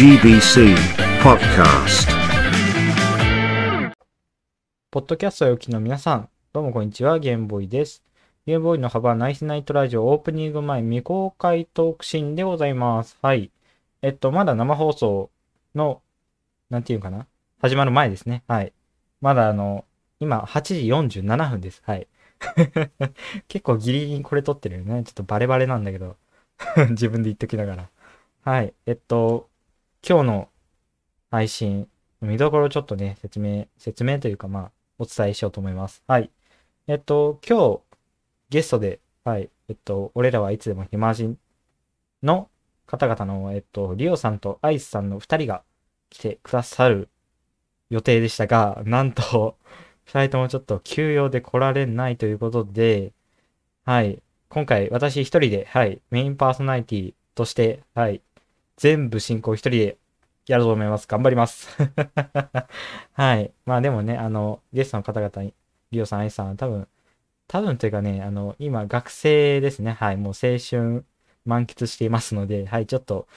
GBC Podcast. ポッドキャストをお聞きの皆さん、どうもこんにちは、ゲームボーイです。ゲームボーイの幅ナイスナイトラジオオープニング前未公開トークシーンでございます。はい。えっと、まだ生放送の、なんていうかな？始まる前ですね。はい。まだあの、今8時47分です。はい。結構ギリギリこれ撮ってるよね。ちょっとバレバレなんだけど。自分で言っときながら。はい。えっと、今日の配信、見どころちょっとね、説明、説明というかまあ、お伝えしようと思います。はい。えっと、今日、ゲストで、はい、えっと、俺らはいつでも暇人の方々の、えっと、リオさんとアイスさんの二人が来てくださる予定でしたが、なんと、二人ともちょっと休養で来られないということで、はい、今回私一人で、はい、メインパーソナリティとして、はい、全部進行一人でやろうと思います。頑張ります。はい。まあでもね、あの、ゲストの方々に、リオさん、アイさん多分、多分というかね、あの、今、学生ですね。はい。もう青春満喫していますので、はい。ちょっと、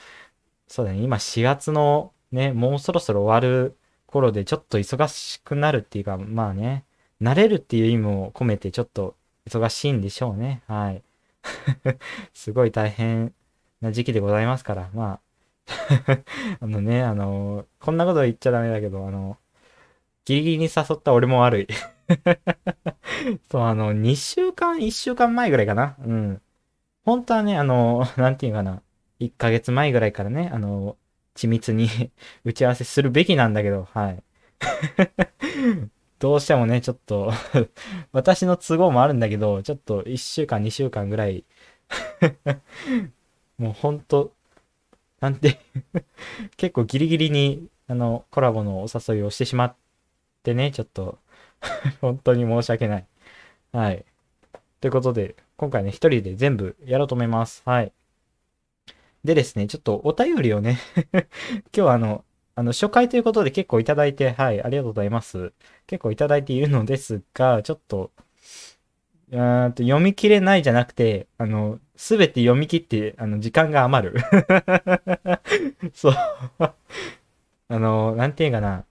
そうだね。今、4月のね、もうそろそろ終わる頃で、ちょっと忙しくなるっていうか、まあね、慣れるっていう意味も込めて、ちょっと忙しいんでしょうね。はい。すごい大変な時期でございますから、まあ、あのね、あの、こんなこと言っちゃダメだけど、あの、ギリギリに誘った俺も悪い。そう、あの、2週間、1週間前ぐらいかな。うん。本当はね、あの、なんていうかな。1ヶ月前ぐらいからね、あの、緻密に 打ち合わせするべきなんだけど、はい。どうしてもね、ちょっと私の都合もあるんだけど、ちょっと1週間、2週間ぐらいもうほんと、なんて 結構ギリギリに、あの、コラボのお誘いをしてしまってね、ちょっと 本当に申し訳ない。はい。ということで、今回ね、一人で全部やろうと思います。はい。でですね、ちょっとお便りをね 今日はあの、あの、初回ということで結構いただいて、はい、ありがとうございます。結構いただいているのですが、ちょっと、うーんと読み切れないじゃなくて、あの、すべて読み切って、あの、時間が余る。そう。あの、なんていうかな。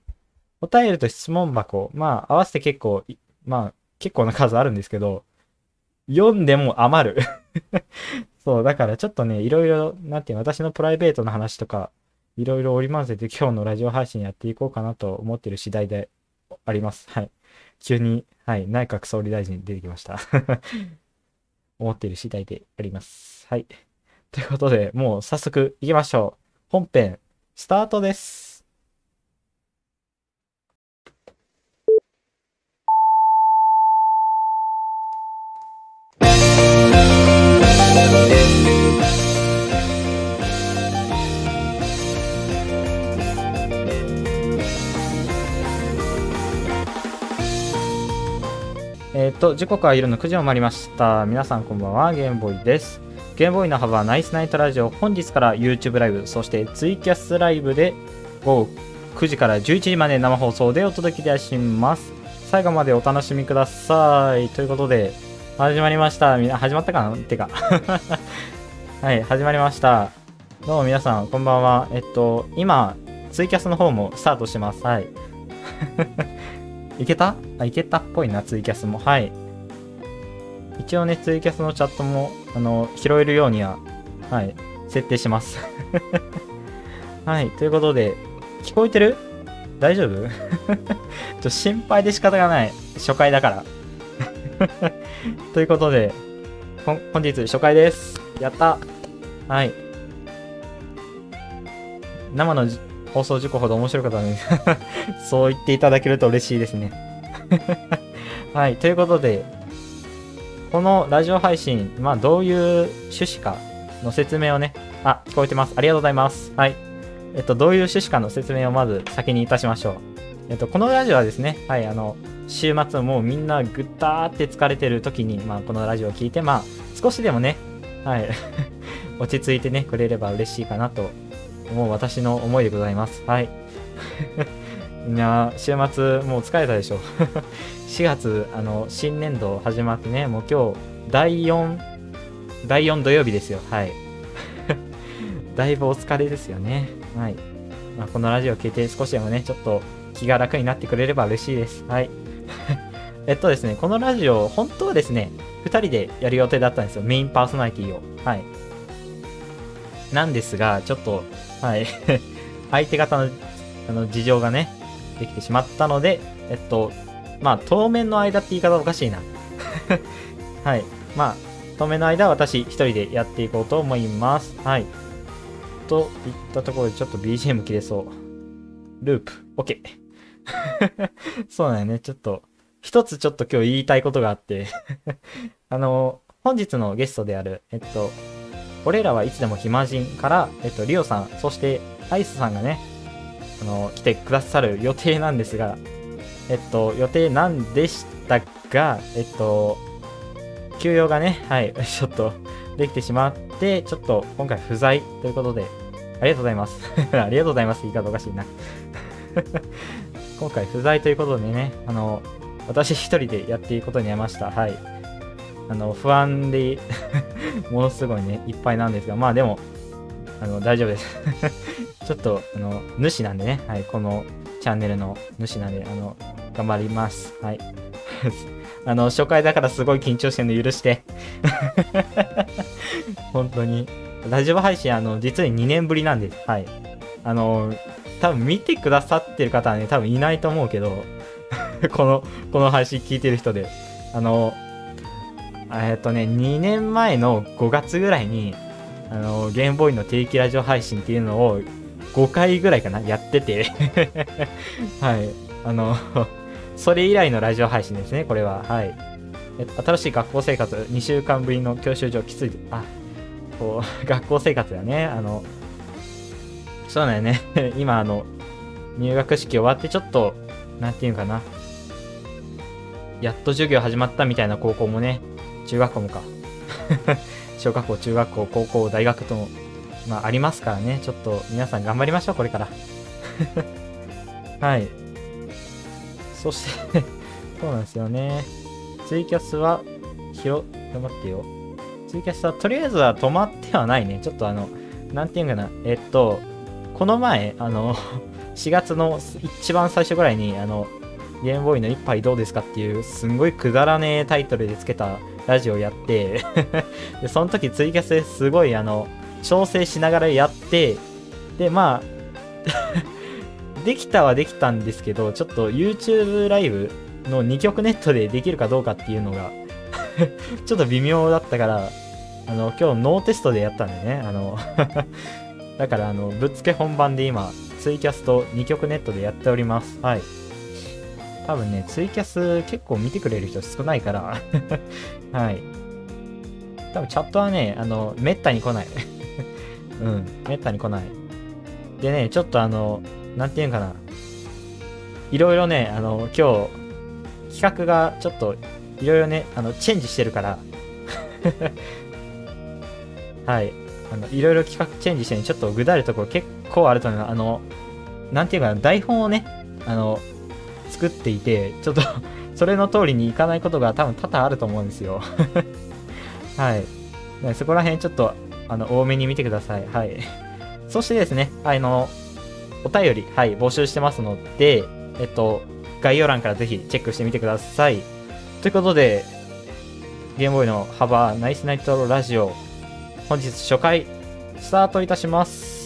お便りと質問箱、まあ、合わせて結構、まあ、結構な数あるんですけど、読んでも余る。そう、だからちょっとね、いろいろ、なんていう私のプライベートの話とか、いろいろ織り交ぜて今日のラジオ配信やっていこうかなと思ってる次第であります。はい。急に、はい、内閣総理大臣出てきました。思っている次第であります。はい。ということで、もう早速行きましょう。本編、スタートです。えっ、と、時刻は夜の9時を回りました。皆さんこんばんは、ゲームボーイです。ゲームボーイの幅ナイスナイトラジオ、本日から YouTube ライブ、そしてツイキャスライブで午後9時から11時まで生放送でお届けいたします。最後までお楽しみください。ということで、始まりました。みな始まったかな？てか。はい、始まりました。どうも皆さん、こんばんは。えっと、今、ツイキャスの方もスタートしてます。はい。いけた？あ、いけたっぽいな、ツイキャスも。はい。一応ね、ツイキャスのチャットも、あの、拾えるようには、はい、設定します。はい、ということで、聞こえてる？大丈夫？ちょ心配で仕方がない。初回だから。ということで、本日初回です。やったはい。生の放送事故ほど面白かったのに そう言っていただけると嬉しいですね。はい、ということで、このラジオ配信、まあどういう趣旨かの説明をね、あ、聞こえてます。ありがとうございます。はい。えっと、どういう趣旨かの説明をまず先にいたしましょう。えっと、このラジオはですね、はい、あの、週末もうみんなぐったーって疲れてる時に、まあこのラジオを聞いて、まあ少しでもね、はい、落ち着いてね、くれれば嬉しいかなと思う私の思いでございます。はい。みんな、週末もう疲れたでしょ。4月、あの、新年度始まってね、もう今日、第4、第4土曜日ですよ。はい。だいぶお疲れですよね。はい。まあ、このラジオを聞いて少しでもね、ちょっと気が楽になってくれれば嬉しいです。はい。えっとですね、このラジオ、本当はですね、2人でやる予定だったんですよ。メインパーソナリティを。はい。なんですが、ちょっと、はい。相手方のあの事情がね、できてしまったので、えっと、まあ、当面の間って言い方おかしいな。はい。まあ、当面の間は私一人でやっていこうと思います。はい。といったところでちょっと BGM 切れそう。ループ。OK。そうだよね。ちょっと、一つちょっと今日言いたいことがあってあの、本日のゲストである、えっと、俺らはいつでも暇人から、えっと、リオさん、そしてアイスさんがね、あの、来てくださる予定なんですが、えっと、予定なんでしたが、えっと、休養がね、はい、ちょっとできてしまって、ちょっと今回不在ということで、ありがとうございます。ありがとうございます。言い方おかしいな 今回不在ということでね、あの、私一人でやっていくことになりました。はい。あの、不安で ものすごいね、いっぱいなんですが、まあでも、あの、大丈夫です ちょっと、あの、主なんでね、はい、このチャンネルの主なんで、あの、頑張ります。はい。あの、初回だからすごい緊張してるの許して本当に。ラジオ配信、あの、実に2年ぶりなんです。はい。あの、多分見てくださってる方はね、多分いないと思うけどこの、この配信聞いてる人で。あの、えっとね、2年前の5月ぐらいに、あの、ゲームボーイの定期ラジオ配信っていうのを5回ぐらいかな、やってて はい。あのそれ以来のラジオ配信ですね、これは。はい。えっと、新しい学校生活、2週間ぶりの教習所きつい。あ、こう、学校生活だね。あの、そうだよね。今、あの、入学式終わってちょっと、なんていうかな。やっと授業始まったみたいな高校もね、中学校もか。小学校、中学校、高校、大学とも、まあ、ありますからね。ちょっと皆さん頑張りましょう、これから。はい。そして そうなんですよね。ツイキャスは、ひろ、待ってよ。ツイキャスは、とりあえずは止まってはないね。ちょっとあの、なんていうかな。えっと、この前、あの4月の一番最初ぐらいに、あの、ゲームボーイの一杯どうですかっていう、すんごいくだらねえタイトルでつけたラジオやって で、その時ツイキャスですごい、あの、調整しながらやって、で、まあ できたはできたんですけど、ちょっと YouTube ライブの2曲ネットでできるかどうかっていうのが ちょっと微妙だったから、あの、今日ノーテストでやったんでね、あのだから、あの、ぶっつけ本番で今、ツイキャスと2曲ネットでやっております。はい。多分ね、ツイキャス結構見てくれる人少ないから はい。多分チャットはね、あの、めったに来ない うん、めったに来ない。でね、ちょっとあの、なんていうんかな。いろいろね、あの、今日、企画がちょっと、いろいろね、あの、チェンジしてるから はい。あの、いろいろ企画チェンジしてね、ちょっとぐだるところ結構あると思う。あの、なんていうかな、台本をね、あの、作っていて、ちょっと それの通りにいかないことが多分多々あると思うんですよ はい。そこら辺ちょっと、あの、多めに見てください。はい。そしてですね、あの、お便り、はい、募集してますので、えっと、概要欄からぜひチェックしてみてください。ということで、ゲームボーイの幅ナイスナイトラジオ、本日初回、スタートいたします。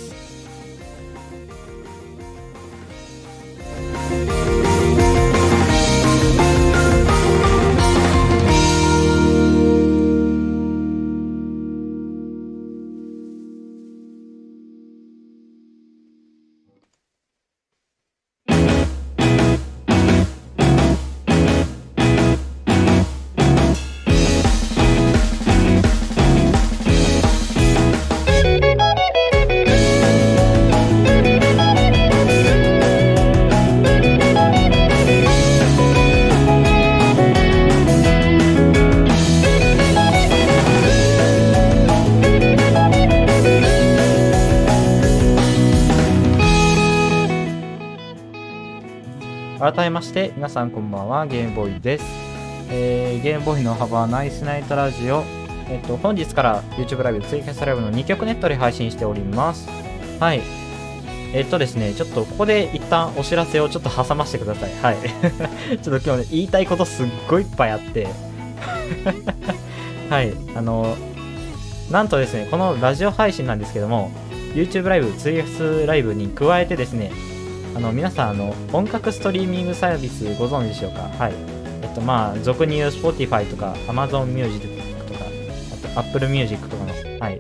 皆さんこんばんは、ゲームボーイです。えー、ゲームボーイの幅ナイスナイトラジオ。えっと、本日から YouTube ライブ、ツイキャスライブの2曲ネットで配信しております。はい。えっとですね、ちょっとここで一旦お知らせをちょっと挟ませてください。はい。ちょっと今日ね、言いたいことすっごいいっぱいあって。はい。あの、なんとですね、このラジオ配信なんですけども、YouTube ライブ、ツイキャスライブに加えてですね、あの、皆さん、あの、音楽ストリーミングサービスご存知でしょうか？はい。えっと、まあ、俗に言う Spotify とか Amazon Music とか、あと Apple Music とかの、はい。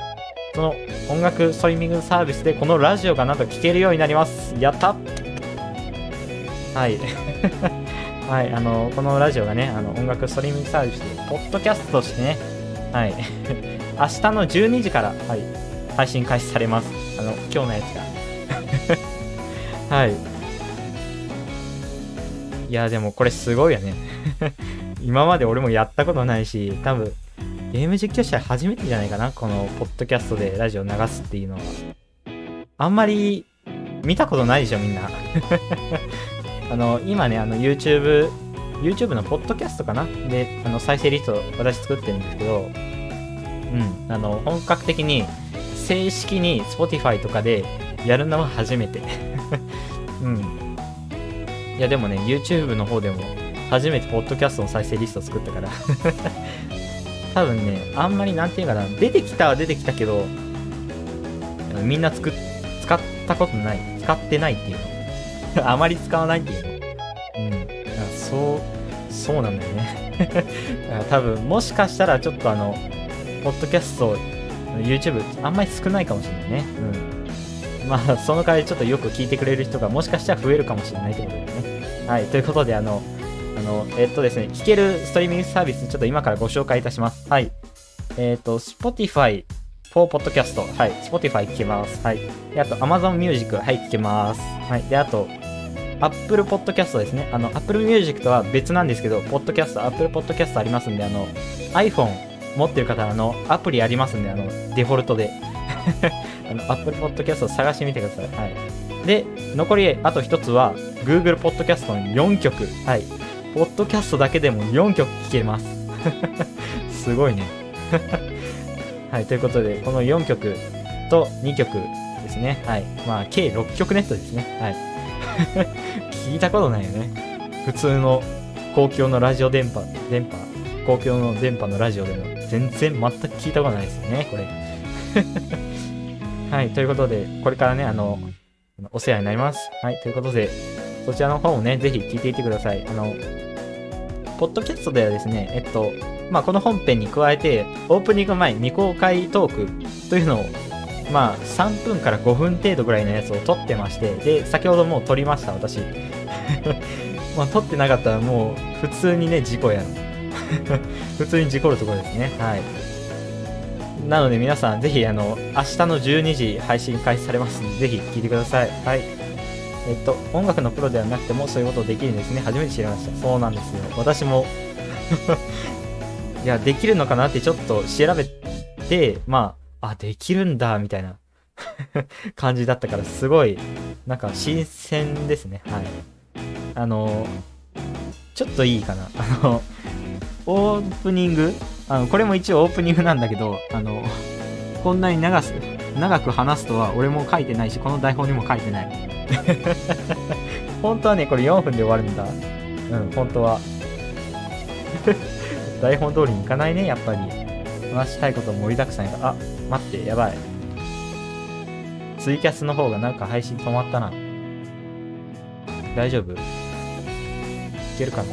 その音楽ストリーミングサービスでこのラジオがなんと聴けるようになります。やったはい。はい、あの、このラジオがね、あの、音楽ストリーミングサービスで、ポッドキャストとしてね、はい。明日の12時から、はい、配信開始されます。あの、今日のやつが。はい。いや、でもこれすごいよね。今まで俺もやったことないし、多分、ゲーム実況者初めてじゃないかな？この、ポッドキャストでラジオ流すっていうのは。あんまり、見たことないでしょ、みんな。あの、今ね、あの、YouTube、YouTube のポッドキャストかな？で、あの、再生リスト私作ってるんですけど、うん、あの、本格的に、正式に Spotify とかでやるのは初めて。うん。いや、でもね、YouTube の方でも、初めてポッドキャストの再生リスト作ったから。多分ね、あんまりなんていうかな、出てきたは出てきたけど、みんな作っ、使ったことない、使ってないっていうの。あまり使わないっていうの。うん。そう、そうなんだよね。多分、もしかしたらちょっとあの、ポッドキャスト、YouTube、あんまり少ないかもしれないね。うん。まあ、その代わりちょっとよく聞いてくれる人がもしかしたら増えるかもしれないってことでね。はい。ということで、あの、あの、えっとですね、聞けるストリーミングサービス、ちょっと今からご紹介いたします。はい。えっ、と、Spotify for Podcast。はい。Spotify 聞けます。はい。で、あと、Amazon Music。はい、聞けます。はい。で、あと、Apple Podcast ですね。あの、Apple Music とは別なんですけど、Podcast、Apple Podcast ありますんで、あの、iPhone 持ってる方、あの、アプリありますんで、あの、デフォルトで。あの、Apple Podcast を探してみてください。はい。で、残り、あと一つは、Google Podcast の4曲。はい。ポッドキャストだけでも4曲聴けます。すごいね。はい、ということで、この4曲と2曲ですね。はい。まあ、計6曲ネットですね。はい。聞いたことないよね。普通の公共のラジオ電波、電波、公共の電波のラジオでも全然全く聞いたことないですよね、これ。はい、ということで、これからね、あの、お世話になります。はい、ということで、そちらの方もね、ぜひ聞いていってください。あの、ポッドキャストではですね、えっと、まあ、この本編に加えて、オープニング前未公開トークというのを、まあ、3分から5分程度ぐらいのやつを撮ってまして、で、先ほどもう撮りました、私。まあ、撮ってなかったらもう、普通にね、事故やろ。普通に事故るところですね。はい。なので皆さん、ぜひ、あの、明日の12時配信開始されますので、ぜひ聞いてください。はい。えっと、音楽のプロではなくてもそういうことできるんですね。初めて知りました。そうなんですよ。私も いや、できるのかなってちょっと調べて、まあ、あ、できるんだ、みたいな 感じだったから、すごい、なんか新鮮ですね。はい。あの、ちょっといいかな。あの、オープニング？あの、これも一応オープニングなんだけど、あの、こんなに長す、長く話すとは俺も書いてないし、この台本にも書いてない。本当はね、これ4分で終わるんだ。うん、本当は。台本通りにいかないね、やっぱり。話したいこと盛りだくさんやから。あ、待って、やばい。ツイキャスの方がなんか配信止まったな。大丈夫？いけるかな？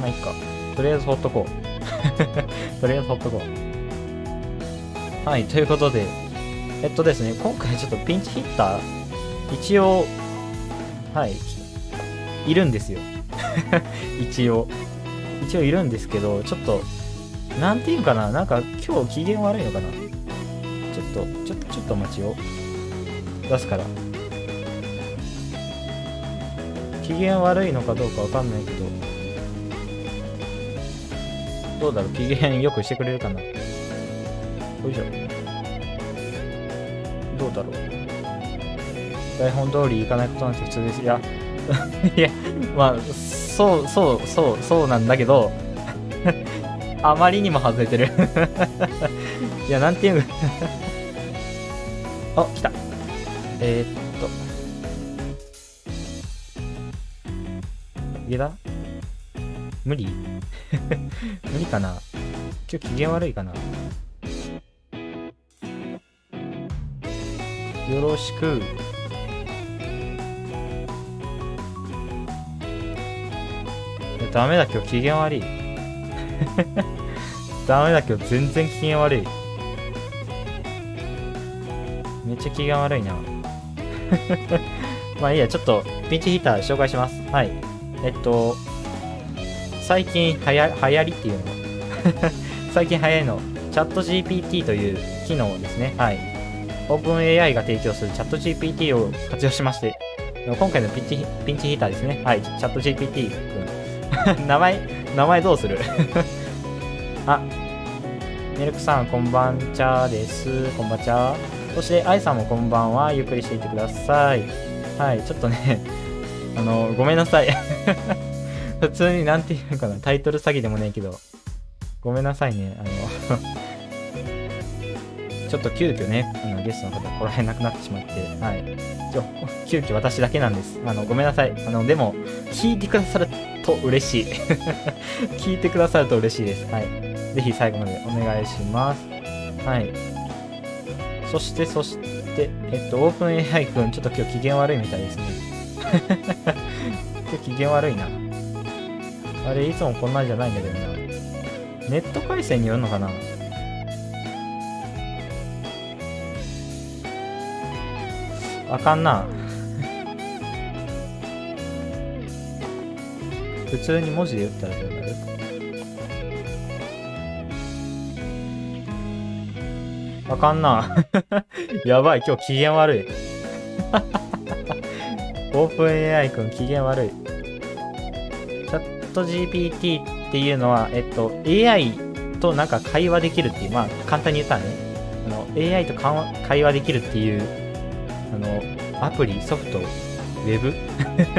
まあ、いっか。とりあえずほっとこう。とりあえずほっとこう。はい、ということで、えっとですね、今回ちょっとピンチヒッター、一応、はい、いるんですよ。一応。一応いるんですけど、ちょっと、なんていうかな、なんか今日機嫌悪いのかな。ちょっと、ちょっと、ちょっと待ちよ。出すから。機嫌悪いのかどうかわかんないけど、どうだろう？機嫌よくしてくれるかな？よいしょ。どうだろう？台本通りいかないことなんて普通です。いや、いや、まあ、そうそうそうそうなんだけど あまりにも外れてる いや、なんていうあ、来た。えー、っと。いけた無理？無理かな？今日機嫌悪いかな？よろしく。ダメだ、今日機嫌悪い。ダメだ、今日全然機嫌悪い。めっちゃ機嫌悪いな。まあいいや、ちょっとピンチヒッター紹介します。はい。えっと、最近はや流行りっていうの？最近流行りのチャット GPT という機能ですね。はい。オープン AI が提供するチャット GPT を活用しまして、今回のピンチピンチヒッターですね。はい。チャット GPT 君。名前、名前どうする？あ、ミルクさん、こんばんちゃです。こんばんちゃ。そして、アイさんもこんばんは。ゆっくりしていてください。はい、ちょっとね、あの、ごめんなさい。普通になんていうのかな、タイトル詐欺でもねえけど、ごめんなさいね。あの ちょっと急遽ね、あのゲストの方来られなくなってしまって、はい。ちょ、急遽私だけなんです。あの、ごめんなさい。あの、でも、聞いてくださると嬉しい。聞いてくださると嬉しいです。はい。ぜひ最後までお願いします。はい。そして、そして、えっと、オープン AI くん、ちょっと今日機嫌悪いみたいですね。今日機嫌悪いな。あれ、いつもこんなんじゃないんだけどな。ネット回線によるのかな？あかんな。普通に文字で打ったらどうなる？あかんな。やばい、今日機嫌悪い。オープン AI くん機嫌悪い。チャット GPT っていうのは、えっと、AI となんか会話できるっていう、まあ、簡単に言ったらね、あの、AI と会話できるっていう、あの、アプリ、ソフト、ウェブ？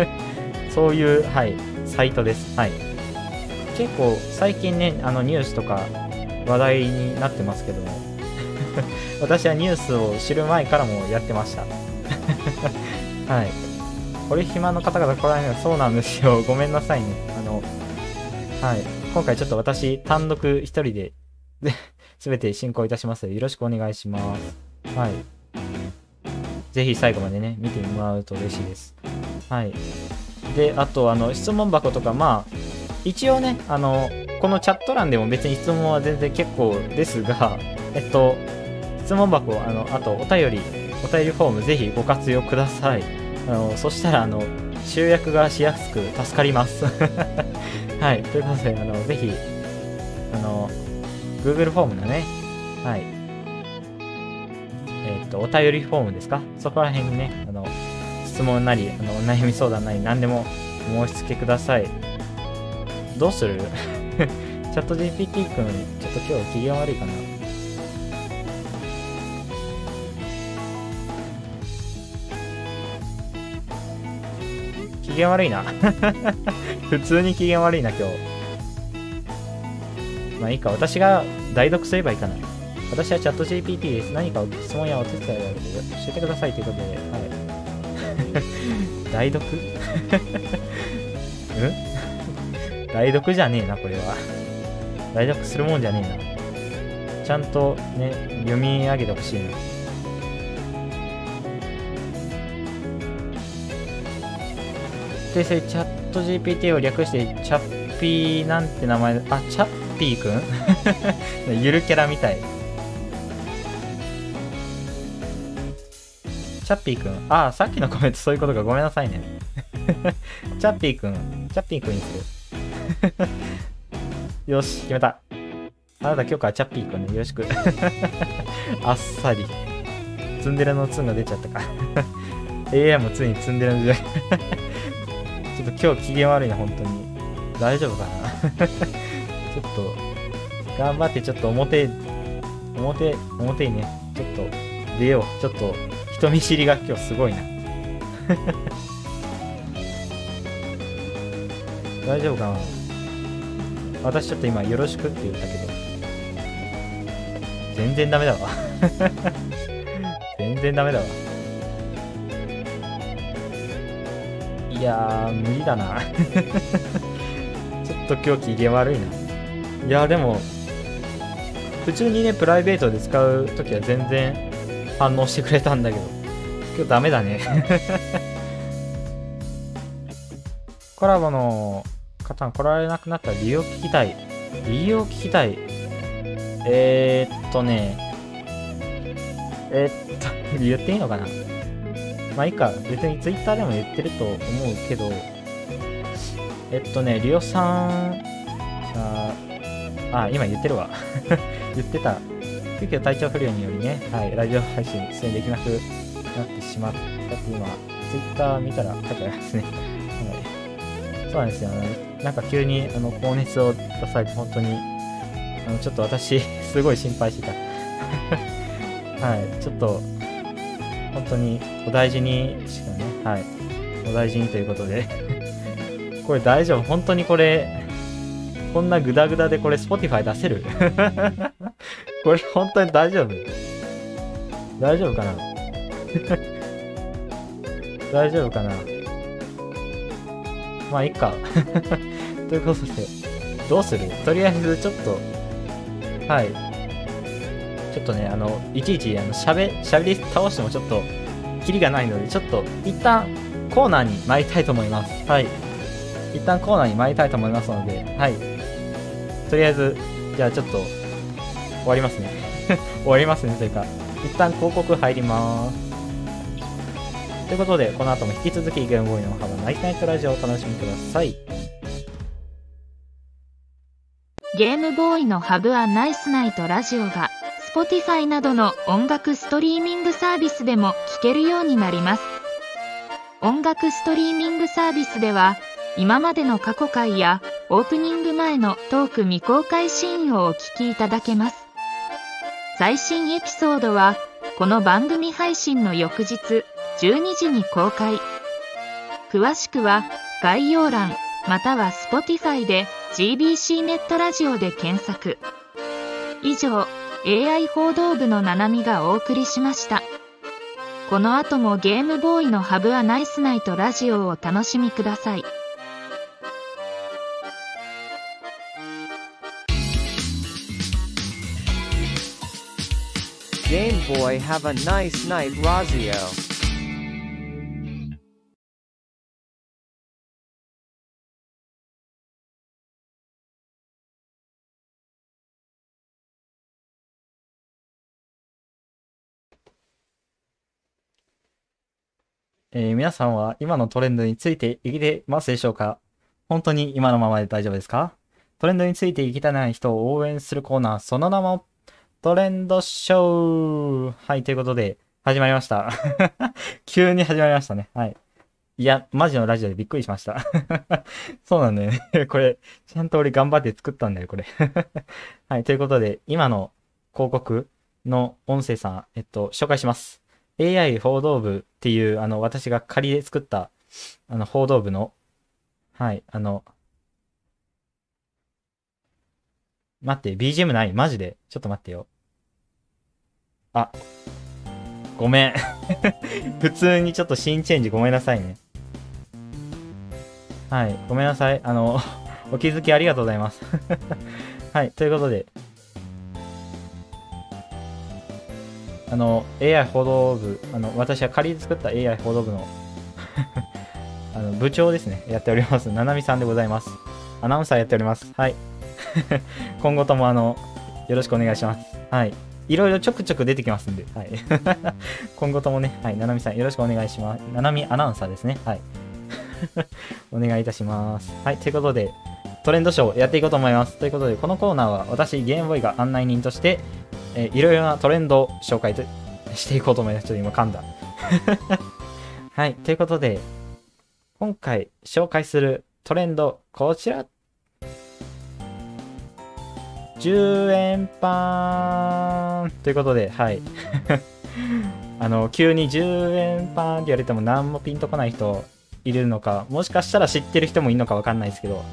そういう、はい、サイトです。はい。結構、最近ね、あの、ニュースとか話題になってますけども、私はニュースを知る前からもやってました。はい。これ暇の方々来られないそうなんですよ。ごめんなさいね。の、はい。今回ちょっと私、単独一人で、すべて進行いたします、よろしくお願いします。はい。ぜひ最後までね、見てもらうと嬉しいです。はい。で、あと、あの、質問箱とか、まあ、一応ね、あの、このチャット欄でも別に質問は全然結構ですが、えっと、質問箱、あの、あと、お便り、お便りフォーム、ぜひご活用ください。あの、そしたら、あの、集約がしやすく助かります。はい。ということで、あの、ぜひ、あの、Google フォームのね、はい。えっ、ー、と、お便りフォームですか？そこら辺にね、あの、質問なり、あの、お悩み相談なり、何でも申し付けください。どうする？チャット GPT 君、ちょっと今日機嫌悪いかな？機嫌悪いな 普通に機嫌悪いな、今日。まあいいか、私が代読すればいいかな。私はチャット GPT です。何か質問やお手伝いがあるので教えてくださいということで、はい。代読？うん？代読じゃねえな、これは。代読するもんじゃねえな。ちゃんとね、読み上げてほしいな。訂正チャット GPT を略してチャッピーなんて名前あチャッピーくん？ゆるキャラみたい。チャッピーくん？あさっきのコメントそういうことか。ごめんなさいね。チャッピーくん。チャッピーくんにする。よし決めた。あなた今日からチャッピーくんね。よろしく。あっさり。ツンデレのツンが出ちゃったか。AI もついにツンデレの時代。ちょっと今日機嫌悪いな、本当に。大丈夫かな？ちょっと、頑張ってちょっと表、表、表にね、ちょっと出よう。ちょっと人見知りが今日すごいな。大丈夫かな？私ちょっと今よろしくって言ったけど。全然ダメだわ 全然ダメだわ。いやー、無理だな。ちょっと今日機嫌悪いな。いやー、でも、普通にね、プライベートで使うときは全然反応してくれたんだけど、今日ダメだね。コラボの方が来られなくなった理由を聞きたい。理由を聞きたい。えー、っとね、えー、っと、言っていいのかな？まあいいか、別に Twitter でも言ってると思うけど、えっとね、リオさん、あ、あ今言ってるわ。言ってた。急遽体調不良によりね、はい、ラジオ配信出演できなくなってしまったって今、Twitter 見たら書いてありますね。はい、そうなんですよ、ね。なんか急にあの高熱を出されて本当に、あのちょっと私、すごい心配してた。はい、ちょっと、本当にお大事にしかね、はい、お大事にということで。これ大丈夫？本当にこれ、こんなグダグダでこれ Spotify 出せる？これ本当に大丈夫？大丈夫かな？大丈夫かな？まあ、いっか。ということで、どうする？とりあえず、ちょっと、はい。ちょっとね、あの、いちいち、あの、喋、喋り倒してもちょっと、キリがないので、ちょっと、一旦、コーナーに参りたいと思います。はい。一旦コーナーに参りたいと思いますので、はい。とりあえず、じゃあちょっと、終わりますね。終わりますね、それか。一旦広告入ります。ということで、この後も引き続きゲームボーイの幅ナイトナイトラジオをお楽しみください。ゲームボーイのハブはナイスナイトラジオが Spotify などの音楽ストリーミングサービスでも聴けるようになります。音楽ストリーミングサービスでは今までの過去回やオープニング前のトーク未公開シーンをお聞きいただけます。最新エピソードはこの番組配信の翌日12時に公開。詳しくは概要欄または Spotify で GBC ネットラジオで検索。以上、AI 報道部のななみがお送りしました。この後もゲームボーイのハブはナイスナイトラジオをお楽しみください。Game Boy have a nice night Razio. えー、皆さんは今のトレンドについていけてますでしょうか？本当に今のままで大丈夫ですか？トレンドについていきたない人を応援するコーナー、その名もトレンドショーはい、ということで、始まりました。急に始まりましたね。はい。いや、マジのラジオでびっくりしました。そうなんだよね。これ、ちゃんと俺頑張って作ったんだよ、これ。はい、ということで、今の広告の音声さん、えっと、紹介します。AI 報道部っていう、あの、私が仮で作った、あの、報道部の、はい、あの、待って、BGM ない？マジで？ちょっと待ってよ。あ、ごめん。普通にちょっとシーンチェンジごめんなさいね。はい、ごめんなさい。あの、お気づきありがとうございます。はい、ということで、あの、AI 報道部、あの、私は仮に作った AI 報道部の あの、部長ですね、やっております。ななみさんでございます。アナウンサーやっております。はい。今後とも、あの、よろしくお願いします。はい。いろいろちょくちょく出てきますんで、はい。今後ともね、はい、ななみさんよろしくお願いします。ななみアナウンサーですね。はい。お願いいたします。はい、ということで、トレンドショーをやっていこうと思います。ということで、このコーナーは私、ゲームボーイが案内人として、えー、いろいろなトレンドを紹介していこうと思います。ちょっと今噛んだ。はい。ということで、今回紹介するトレンド、こちら。10円パンということで、はい。あの、急に10円パンって言われても何もピンとこない人いるのか、もしかしたら知ってる人もいるのかわかんないですけど、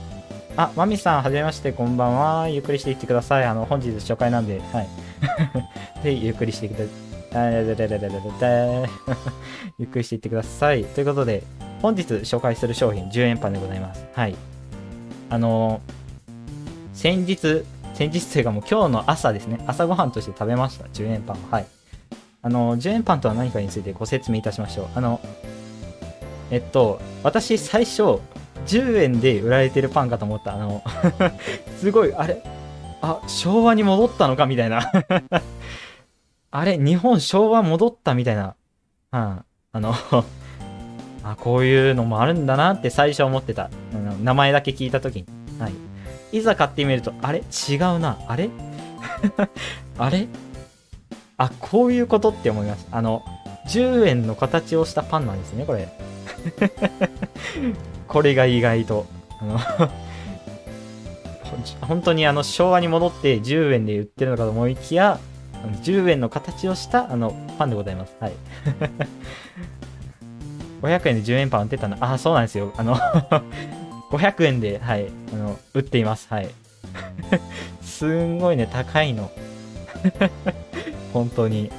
あ、マミさん、はじめまして、こんばんは。ゆっくりしていってください。あの、本日初回なんで、はい。で、ゆっくりしてください。ゆっくりしていってください。ということで、本日紹介する商品10円パンでございます。はい。あのー先日、先日というかもう今日の朝ですね、朝ごはんとして食べました、10円パン。はい。あのー10円パンとは何かについてご説明いたしましょう。あの、えっと、私最初、10円で売られてるパンかと思った。あの、すごい、あれ、あ、昭和に戻ったのかみたいな。あれ、日本昭和戻ったみたいな。うん。あの、あ、こういうのもあるんだなって最初思ってた。あの名前だけ聞いたときに。はい。いざ買ってみると、あれ？違うな。あれ？あれ？あ、こういうことって思いました。あの、10円の形をしたパンなんですね、これ。これが意外と。あの 本当にあの昭和に戻って10円で売ってるのかと思いきや、10円の形をしたあのパンでございます。はい。500円で10円パン売ってたの？あ、そうなんですよ。あの、500円で、はい、あの、売っています。はい。すんごいね、高いの。本当に。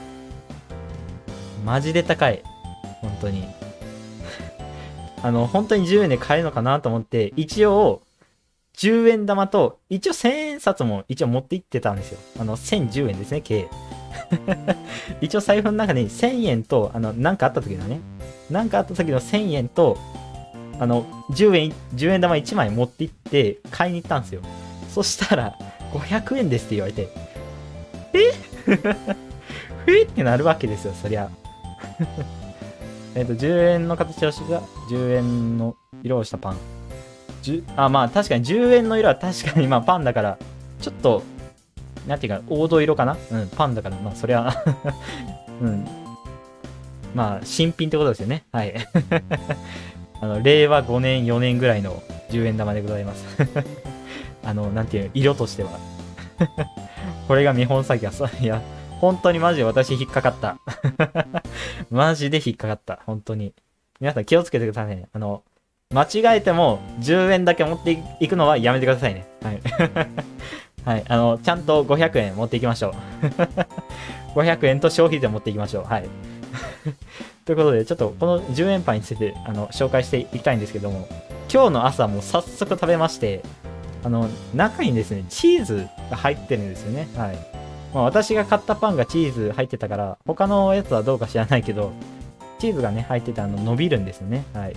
マジで高い。本当に。あの、本当に10円で買えるのかなと思って、一応、10円玉と、一応1000円札も一応持って行ってたんですよ。あの、1010円ですね、計。一応財布の中に1000円と、あの、なんかあった時のね、なんかあった時の1000円と、あの、10円、10円玉1枚持って行って買いに行ったんですよ。そしたら、500円ですって言われて、え？えってなるわけですよ、そりゃ。えっと、10円の形をした10円の色をしたパン。10あ、まあ確かに10円の色は確かに まあパンだから、ちょっと、なんていうか、黄土色かな？うん、パンだから、まあそりゃ、うん。まあ、新品ってことですよね。はい。あの、令和5年、4年ぐらいの10円玉でございます。あの、なんていうの、色としては。これが見本詐欺はさ、いや、本当にマジで私引っかかった。マジで引っかかった。本当に。皆さん気をつけてくださいね。あの、間違えても10円だけ持っていくのはやめてくださいね。はい。はい。あの、ちゃんと500円持っていきましょう。500円と消費税持っていきましょう。はい。ということで、ちょっとこの10円パンについてあの紹介していきたいんですけども、今日の朝も早速食べまして、あの、中にですね、チーズが入ってるんですよね。はい。まあ、私が買ったパンがチーズ入ってたから、他のやつはどうか知らないけど、チーズがね、入っててあの伸びるんですよね。はい。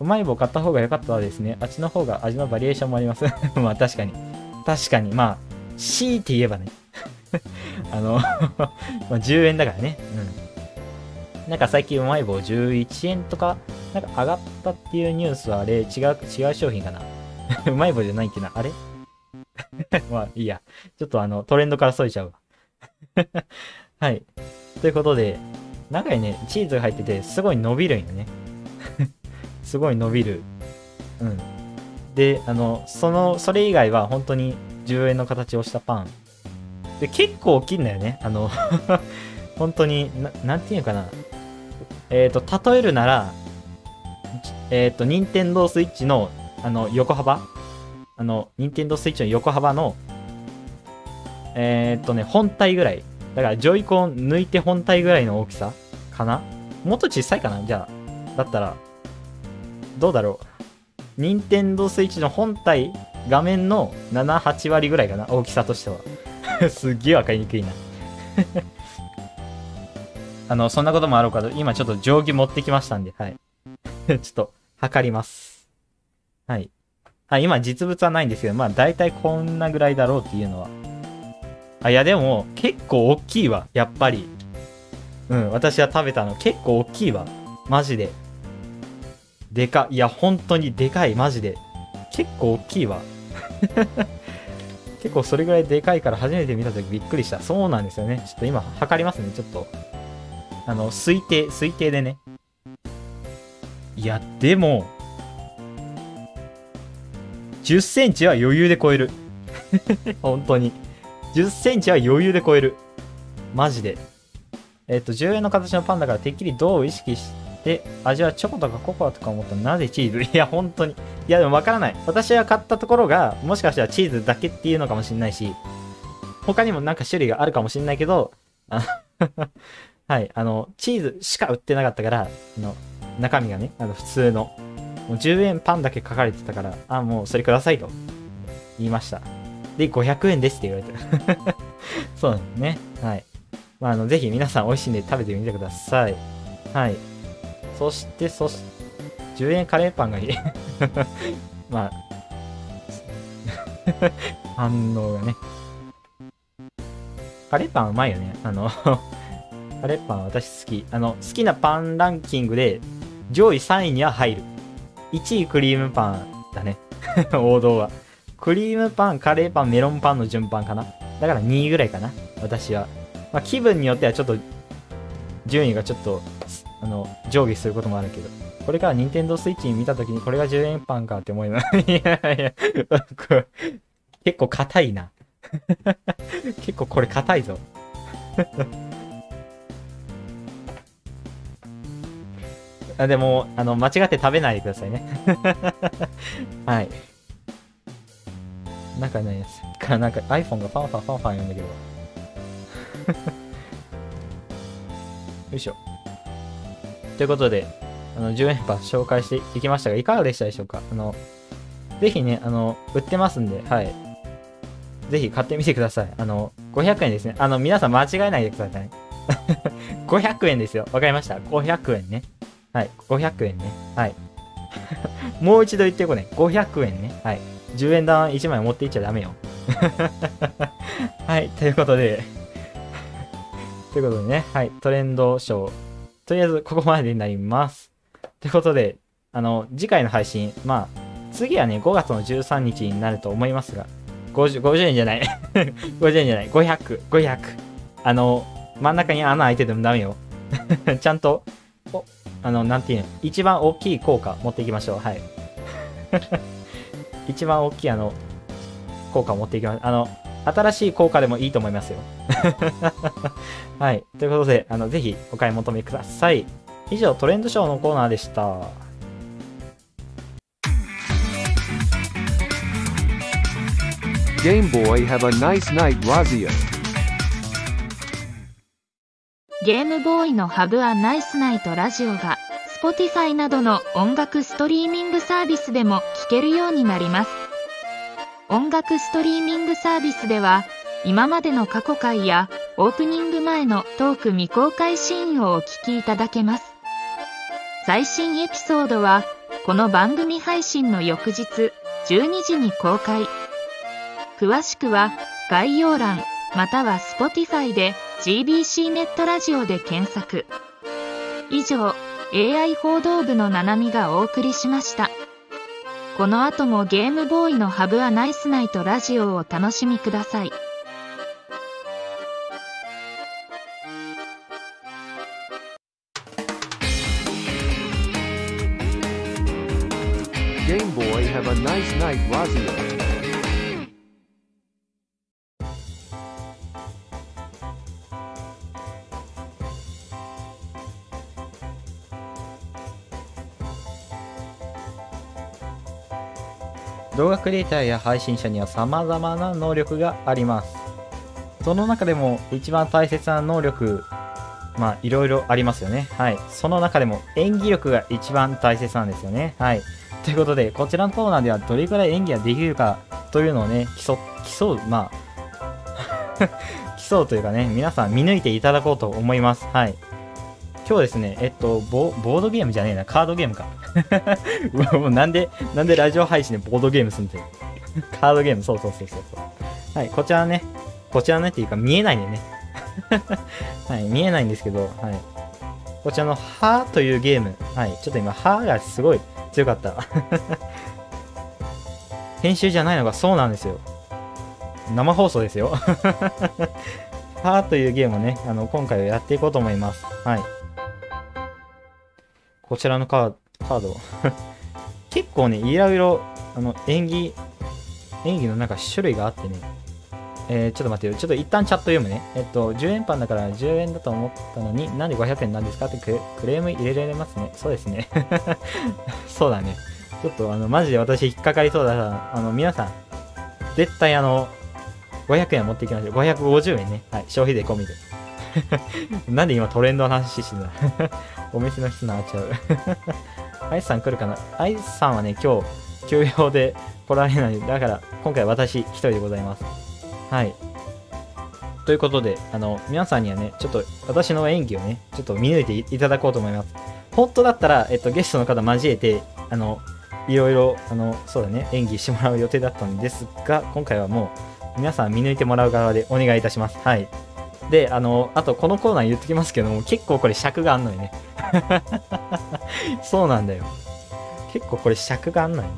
うまい棒買った方が良かったらですね、あっちの方が味のバリエーションもあります。まあ確かに。確かに、まあ、強いて言えばね。あの、ま10円だからね。うん。なんか最近うまい棒11円とか、なんか上がったっていうニュースはあれ、違う、違う商品かな。うまい棒じゃないっけな。あれ？まあいいや。ちょっとあの、トレンドからそいちゃうわ。はい。ということで、中にね、チーズが入ってて、すごい伸びるんよね。すごい伸びる。うん。で、あの、その、それ以外は本当に10円の形をしたパン。で、結構大きいんだよね。あの、本当に、ななんていうかな。えっ、と、例えるなら、えっ、と、任天堂スイッチの、あの、横幅あの、任天堂スイッチの横幅の、えっ、とね、本体ぐらい。だから、ジョイコン抜いて本体ぐらいの大きさかなもっと小さいかなじゃあ。だったら、どうだろう。任天堂スイッチの本体、画面の7、8割ぐらいかな大きさとしては。すっげえわかりにくいな。あの、そんなこともあろうかと、今ちょっと定規持ってきましたんで、はい。ちょっと、測ります。はい。はい、今実物はないんですけど、まあ大体こんなぐらいだろうっていうのは。あ、いやでも、結構大きいわ、やっぱり。うん、私は食べたの結構大きいわ。マジで。でか、いいや、本当にでかい、マジで。結構大きいわ。結構それぐらいでかいから初めて見たときびっくりした。そうなんですよね。ちょっと今測りますね、ちょっと。あの、推定、推定でね。いや、でも、10センチは余裕で超える。本当に。10センチは余裕で超える。マジで。えっ、と、10円の形のパンだからてっきり銅を意識して、で味はチョコとかココアとか思ったらなぜチーズ？いや、本当に。いや、でもわからない。私が買ったところが、もしかしたらチーズだけっていうのかもしれないし、他にもなんか種類があるかもしれないけど、あ はい、あの、チーズしか売ってなかったから、あの、中身がね、あの普通の。もう10円パンだけ書かれてたから、あ、もうそれくださいと言いました。で、500円ですって言われて。そうなんですね。はい。まあ、あの、ぜひ皆さん美味しいんで食べてみてください。はい。そして、そし、10円カレーパンがいい。まあ、反応がね。カレーパンうまいよね。あの、カレーパン私好き。あの、好きなパンランキングで上位3位には入る。1位クリームパンだね。王道は。クリームパン、カレーパン、メロンパンの順番かな。だから2位ぐらいかな。私は。まあ、気分によってはちょっと、順位がちょっと、あの、上下することもあるけど。これから任天堂スイッチに見たときにこれが10円パンかって思います。いやいや、結構硬いな。結構これ硬いぞ。あでも、あの、間違って食べないでくださいね。はい。なんかね、さっかなんか iPhone がファンファンファンファン言うんだけど。よいしょ。ということで、あの、10円パン紹介していきましたが、いかがでしたでしょうか？あの、ぜひね、あの、売ってますんで、はい。ぜひ買ってみてください。あの、500円ですね。あの、皆さん間違えないでください。500円ですよ。わかりました ?500 円ね。はい。500円ね。はい。もう一度言ってこね。500円ね。はい。10円玉1枚持っていっちゃダメよ。はい。ということで、ということでね、はい。トレンドショー。とりあえず、ここまでになります。ということで、あの、次回の配信、まあ、次はね、5月の13日になると思いますが、50, 50円じゃない。50円じゃない。500、500。あの、真ん中に穴開いててもダメよ。ちゃんと、お、あの、なんていうの、一番大きい効果持っていきましょう。はい。一番大きいあの、効果を持っていきます。あの、新しい効果でもいいと思いますよ。はい。ということで、あの、ぜひお買い求めください。以上、トレンドショーのコーナーでした。Game Boy have a nice night Razia. ゲームボーイのハブアナイスナイトラジオが Spotify などの音楽ストリーミングサービスでも聴けるようになります音楽ストリーミングサービスでは今までの過去回やオープニング前のトーク未公開シーンをお聞きいただけます。最新エピソードはこの番組配信の翌日12時に公開。詳しくは概要欄または Spotify で GBC ネットラジオで検索。以上 AI 報道部のななみがお送りしました。この後もゲームボーイのハブアナイスナイトラジオをお楽しみください Game Boy have a nice night Razia. 動画クリエイターや配信者には様々な能力があります。その中でも一番大切な能力、まあいろいろありますよね。はい。その中でも演技力が一番大切なんですよね。はい。ということで、こちらのコーナーではどれくらい演技ができるかというのをね、競、競う、まあ、競うというかね、皆さん見抜いていただこうと思います。はい。今日ですね、えっと、ボードゲームじゃねえな、カードゲームか。もうなんで、なんでラジオ配信でボードゲームすんだよ。カードゲーム、そうそうそうそう。はい、こちらね、こちらねっていうか見えないんでね。はい、見えないんですけど、はい。こちらのハーというゲーム、はい、ちょっと今、ハーがすごい強かった。編集じゃないのがそうなんですよ。生放送ですよ。ハーというゲームをね、あの、今回はやっていこうと思います。はい。こちらのカーカード。結構ね、いろいろ、あの、演技、演技のなんか種類があってね。えー、ちょっと待ってよ。ちょっと一旦チャット読むね。えっと、10円パンだから10円だと思ったのに、なんで500円なんですかってクレーム入れられますね。そうですね。そうだね。ちょっとあの、マジで私引っかかりそうだから、あの、皆さん、絶対あの、500円持っていきましょう。550円ね。はい。消費税込みで。なんで今トレンドの話してんだお店の人なっちゃう。アイスさん来るかな？アイスさんはね、今日、休養で来られない。だから、今回私一人でございます。はい。ということで、あの、皆さんにはね、ちょっと私の演技をね、ちょっと見抜いていただこうと思います。本当だったら、えっと、ゲストの方交えて、あの、いろいろ、あの、そうだね、演技してもらう予定だったんですが、今回はもう、皆さん見抜いてもらう側でお願いいたします。はい。で、あの、あとこのコーナー言ってきますけども、結構これ尺があんのよね。そうなんだよ。結構これ尺があんのよね。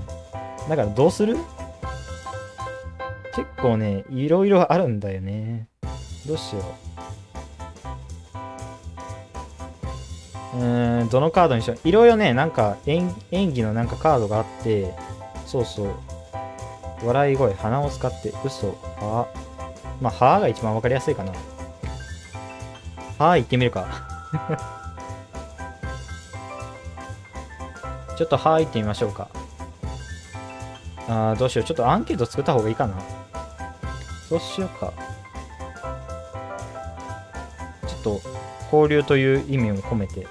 だからどうする？結構ね、いろいろあるんだよね。どうしよう。うーん、どのカードにしよう。いろいろね、なんか演演技のなんかカードがあって、そうそう。笑い声、鼻を使って、嘘、はまあ、はが一番わかりやすいかな。はい行ってみるか。ちょっとはい行ってみましょうか。あーどうしよう。ちょっとアンケート作った方がいいかな。そうしようか。ちょっと、交流という意味を込めて。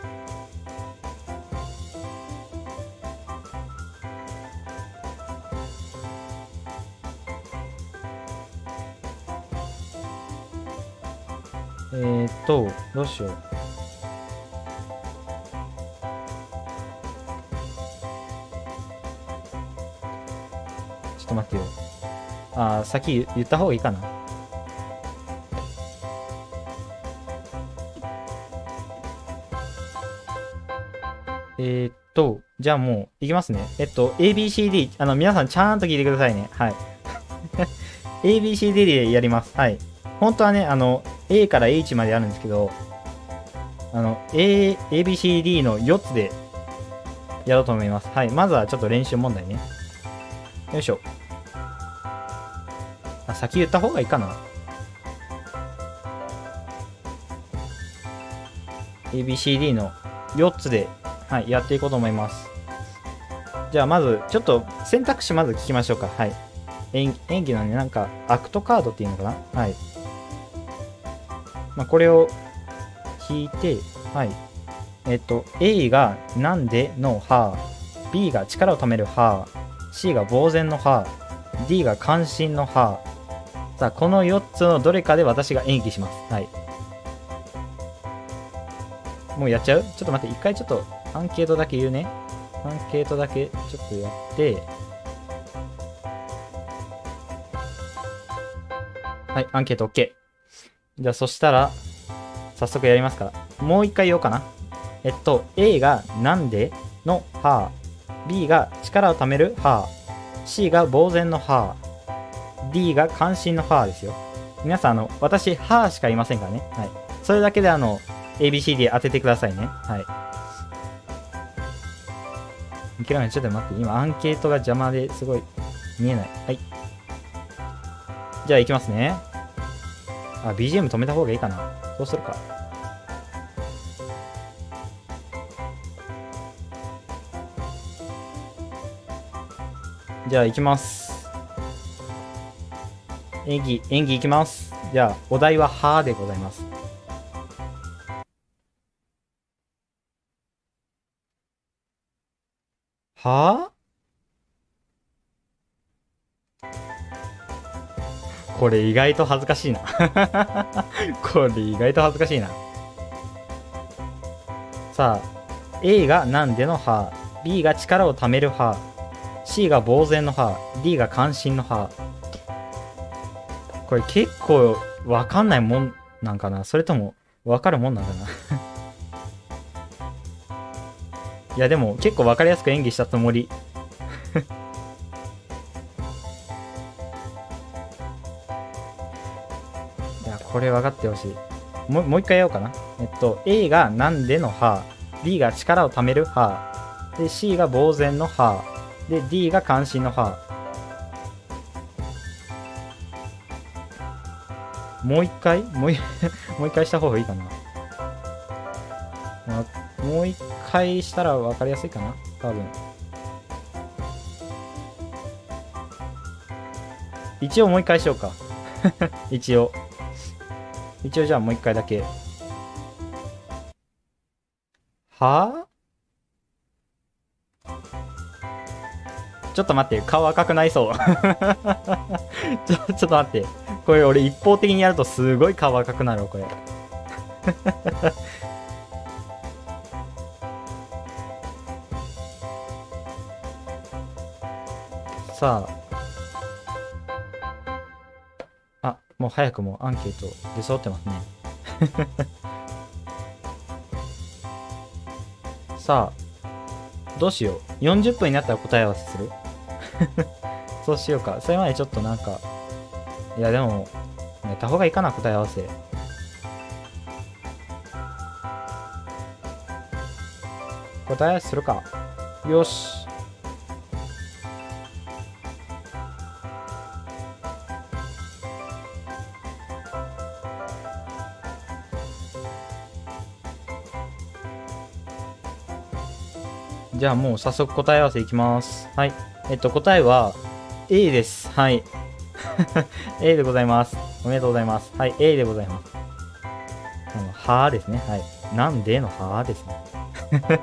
えーっと、どうしよう。ちょっと待ってよ。あ、先言った方がいいかな。えーっと、じゃあもう、いきますね。えっと、ABCD、あの、皆さんちゃんと聞いてくださいね。はい。ABCD でやります。はい。本当はね、あの、A から H まであるんですけど、あの、A、ABCD の4つでやろうと思います。はい。まずはちょっと練習問題ね。よいしょ。あ、先言った方がいいかな。ABCD の4つで、はい、やっていこうと思います。じゃあまず、ちょっと選択肢まず聞きましょうか。はい。演演技のね、なんか、アクトカードっていうのかなはい。まあ、これを引いて、はい。えっと、A がなんでのは、B が力を貯めるは、C が呆然のは、D が関心のは。さあ、この4つのどれかで私が演技します。はい。もうやっちゃう？ちょっと待って、一回ちょっとアンケートだけ言うね。アンケートだけちょっとやって、はい、アンケート OK。じゃあそしたら、早速やりますから。もう一回言おうかな。えっと、A がなんでのは B が力を貯めるは C が呆然のは D が関心のはですよ。皆さん、あの、私、はしかいませんからね。はい。それだけであの、ABCD 当ててくださいね。はい。きらめちょっと待って。今、アンケートが邪魔ですごい見えない。はい。じゃあ、いきますね。あ、BGM 止めた方がいいかな。そうするか。じゃあ、いきます。演技、演技いきます。じゃあ、お題は、はーでございます。はぁこれ意外と恥ずかしいな。これ意外と恥ずかしいな。さあ、A がなんでのは B が力を貯めるは C が呆然のは D が関心のはこれ結構わかんないもんなんかな。それともわかるもんなんかな。いやでも結構わかりやすく演技したつもり。これ分かってほしい。もうもう一回やろうかな。えっと A がなんでのは B が力を貯めるはで C が呆然のはで D が関心のはもう一回？もう もう一回した方がいいかな、まあもう一回したら分かりやすいかな。多分。一応もう一回しようか。一応。一応じゃあもう一回だけ。は？あちょっと待って、顔赤くなりそう ちょ、ちょっと待って。これ俺一方的にやるとすごい顔赤くなるわ、これ さあ。もう早くもアンケート出揃ってますね。さあ、どうしよう。40分になったら答え合わせする？そうしようか。それまでちょっとなんか、いやでも、寝た方がいいかな、答え合わせ。答え合わせするか。よし。じゃあもう早速答え合わせいきます。はい。えっと、答えは A です。はい。A でございます。おめでとうございます。はい、A でございます。あの、はーですね。はい。なんでのはーですね。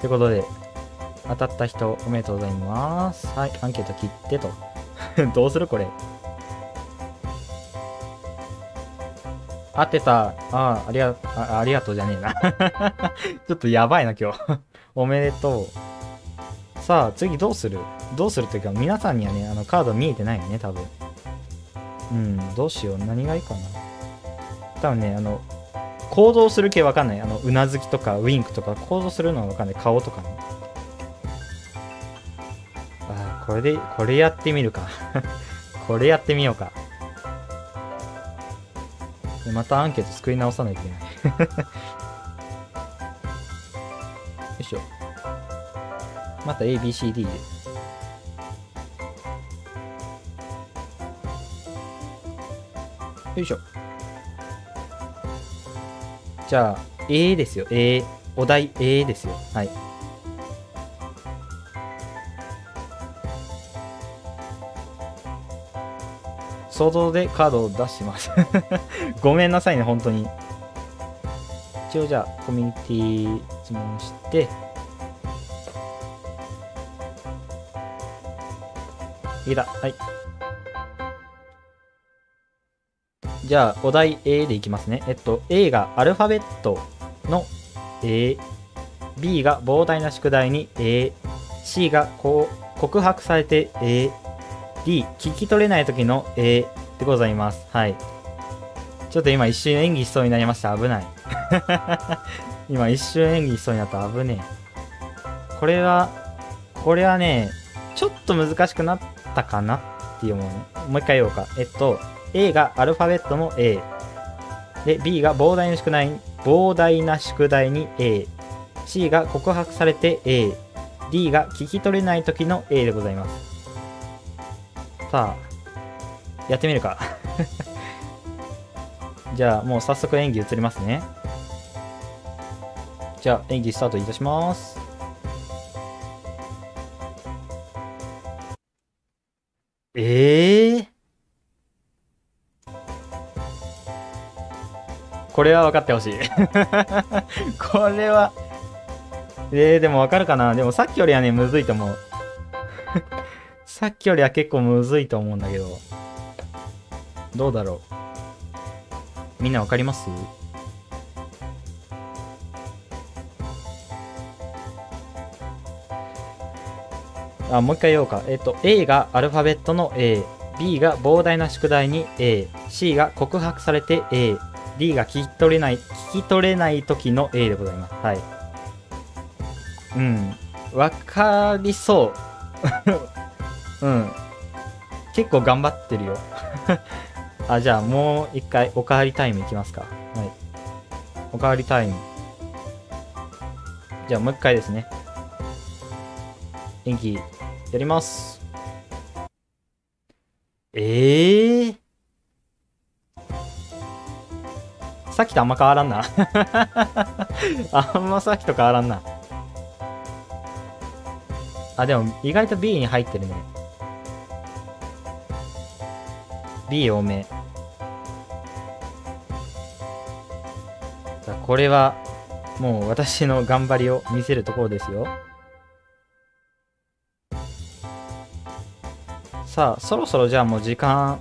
ということで、当たった人おめでとうございます。はい、アンケート切ってと。どうするこれ。当てた。ああ、りが、あありがとうじゃねえな。ちょっとやばいな、今日。おめでとう。さあ、次どうする？どうするというか、皆さんにはね、あの、カード見えてないよね、多分。うん、どうしよう。何がいいかな。多分ね、あの、行動する系わかんない。あの、うなずきとか、ウィンクとか、行動するのはわかんない。顔とかね。ああ、これで、これやってみるか。これやってみようか。でまたアンケート作り直さないといけない。よいしょ。また ABCD で。よいしょ。じゃあ、A ですよ。A。お題 A ですよ。はい。想像でカードを出します。ごめんなさいね、本当に。一応じゃあ、コミュニティ質問して、いいだ。はい。じゃあ、お題 A でいきますね。えっと、A がアルファベットの A、B が膨大な宿題に A、C がこう告白されて A、D、聞き取れない時の A でございます。はい。ちょっと今一瞬演技しそうになりました。危ない。今一瞬演技しそうになった。危ねえ。これは、これはね、ちょっと難しくなったかなっていうものね。もう一回言おうか。えっと、A がアルファベットの A。で、B が膨大な宿題、膨大な宿題に A。C が告白されて A。D が聞き取れない時の A でございます。さあ、やってみるか。じゃあ、もう早速演技移りますね。じゃあ、演技スタートいたします。ええー、これは分かってほしい。これは、えー、でも分かるかな？でもさっきよりはね、むずいと思う。さっきよりは結構むずいと思うんだけど。どうだろう？みんなわかります？あ、もう一回言おうか。えっ、と、A がアルファベットの A、B が膨大な宿題に A、C が告白されて A、D が聞き取れない、聞き取れない時の A でございます。はい。うん。わかりそう。うん。結構頑張ってるよ。あ、じゃあもう一回おかわりタイムいきますか。はい。おかわりタイム。じゃあもう一回ですね。演技やります。ええー、さっきとあんま変わらんな。あんまさっきと変わらんな。あ、でも意外と B に入ってるね。B 多め。さあこれはもう私の頑張りを見せるところですよ。さあ、そろそろじゃあもう時間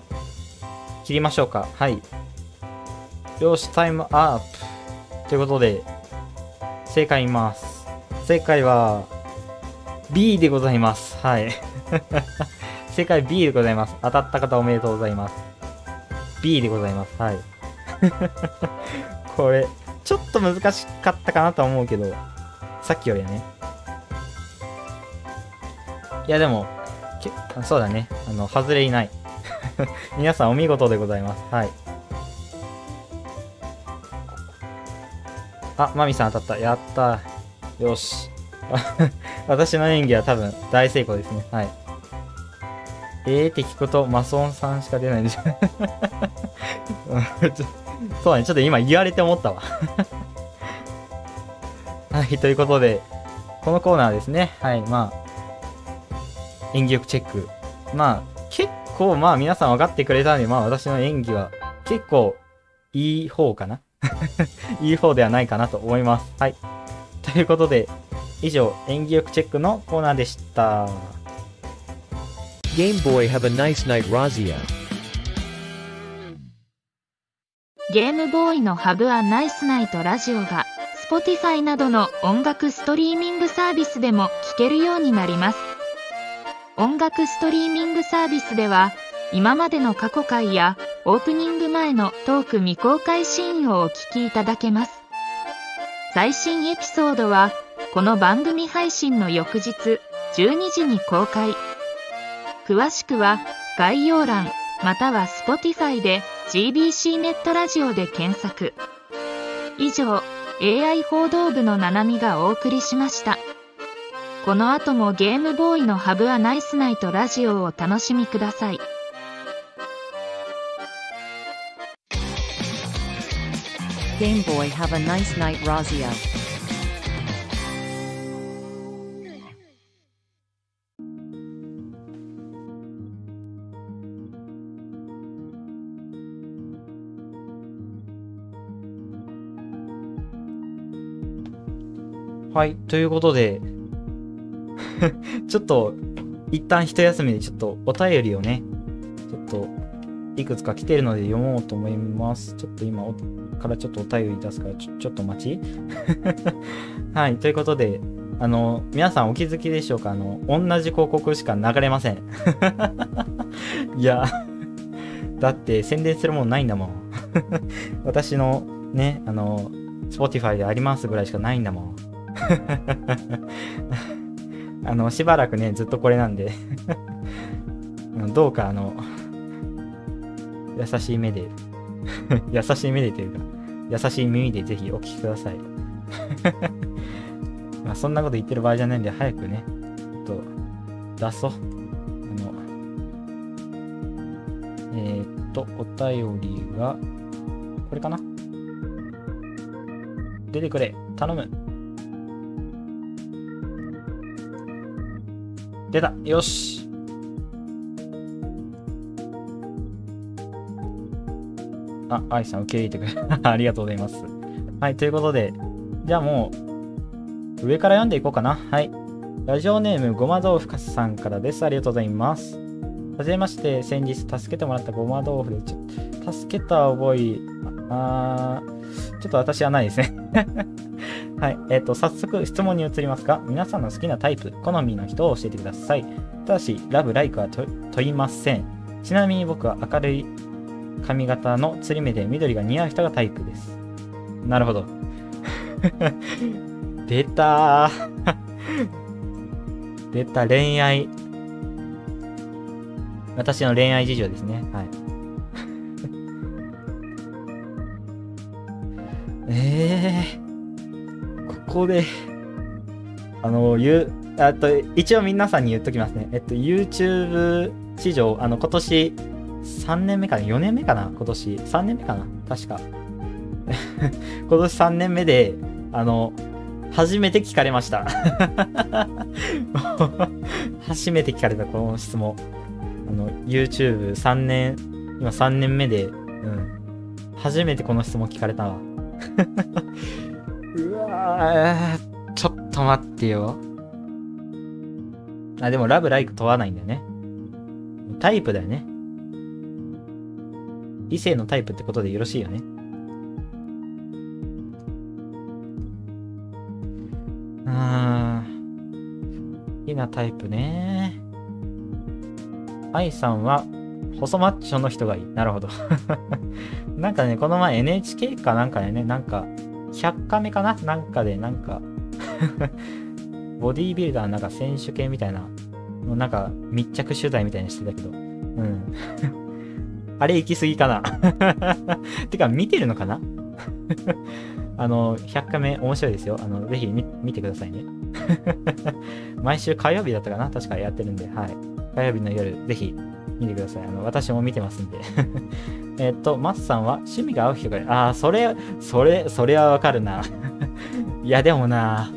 切りましょうか。はい。よし、タイムアップ。ということで、正解言います。正解は、B でございます。はい。正解 B でございます。当たった方おめでとうございます。B でございます。はい。これ、ちょっと難しかったかなと思うけど、さっきよりはね。いや、でも、けそうだね。あの、外れいない。皆さんお見事でございます。はい。あ、マミさん当たった。やったよし。私の演技は多分大成功ですね。はい。えーって聞くとマソンさんしか出ないでし ょ。そうだね。ちょっと今言われて思ったわ。はい。ということで、このコーナーですね。はい。まあ、演技力チェック。まあ、結構まあ皆さん分かってくれたんで、まあ私の演技は結構いい方かな？いい方ではないかなと思います。はい。ということで、以上、演技力チェックのコーナーでした。Game Boy have a nice night Razia. ゲームボーイのハブアナイスナイトラジオが Spotify などの音楽ストリーミングサービスでも聴けるようになります。音楽ストリーミングサービスでは今までの過去回やオープニング前のトーク未公開シーンをお聞きいただけます。最新エピソードはこの番組配信の翌日12時に公開。詳しくは概要欄または Spotify で GBC ネットラジオで検索。以上、AI 報道部のななみがお送りしました。この後もゲームボーイのハブアナイスナイトラジオをお楽しみください。Game Boy have a nice night Razia. はい。ということで、ちょっと、一旦一休みでちょっとお便りをね、ちょっと、いくつか来てるので読もうと思います。ちょっと今からちょっとお便り出すから、ちょちょっと待ち。はい。ということで、あの、皆さんお気づきでしょうか？あの、同じ広告しか流れません。いや、だって宣伝するもんないんだもん。私のね、あの、Spotify でありますぐらいしかないんだもん。あの、しばらくね、ずっとこれなんで どうか、あの、優しい目で、優しい目でというか、優しい耳でぜひお聞きください。まあ、そんなこと言ってる場合じゃないんで、早くね、ちょっと、出そう。あの、えーっと、お便りが、これかな？出てくれ、頼む。出たよしあ、愛さん受け入れてくれ。ありがとうございます。はい、ということで、じゃあもう、上から読んでいこうかな。はい。ラジオネームごま豆腐かすさんからです。ありがとうございます。はじめまして、先日助けてもらったごま豆腐で、ちょ助けた覚え、あーちょっと私はないですね。はい。えっ、と、早速質問に移りますが、皆さんの好きなタイプ、好みの人を教えてください。ただし、ラブ、ライクはと問いません。ちなみに僕は明るい髪型の釣り目で緑が似合う人がタイプです。なるほど。出たー出た、恋愛。私の恋愛事情ですね。はい。えー、ここで、あの、言う、あと、一応皆さんに言っときますね。えっと、YouTube 史上、あの、今年3年目かな ?4 年目かな？今年？3年目かな？確か。今年3年目で、あの、初めて聞かれました。初めて聞かれた、この質問。あの、YouTube3 年、今3年目で、うん。初めてこの質問聞かれたわ。あちょっと待ってよ。あ、でもラブライク問わないんだよね。タイプだよね。異性のタイプってことでよろしいよね。うーん。好きなタイプね。愛さんは細マッチョの人がいい。なるほど。なんかね、この前 NHK かなんかでね、なんか、100カメかな？なんかで、なんか ボディービルダーなんか選手権みたいな、のなんか密着取材みたいにしてたけど、うん。あれ行き過ぎかな？てか、見てるのかな？あの、100カメ面白いですよ。あの、ぜひ見見てくださいね。毎週火曜日だったかな？確かやってるんで、はい。火曜日の夜、ぜひ見てください。あの、私も見てますんで。えっと、マツさんは趣味が合う人がいる。ああ、それ、それ、それはわかるな。いや、でもな、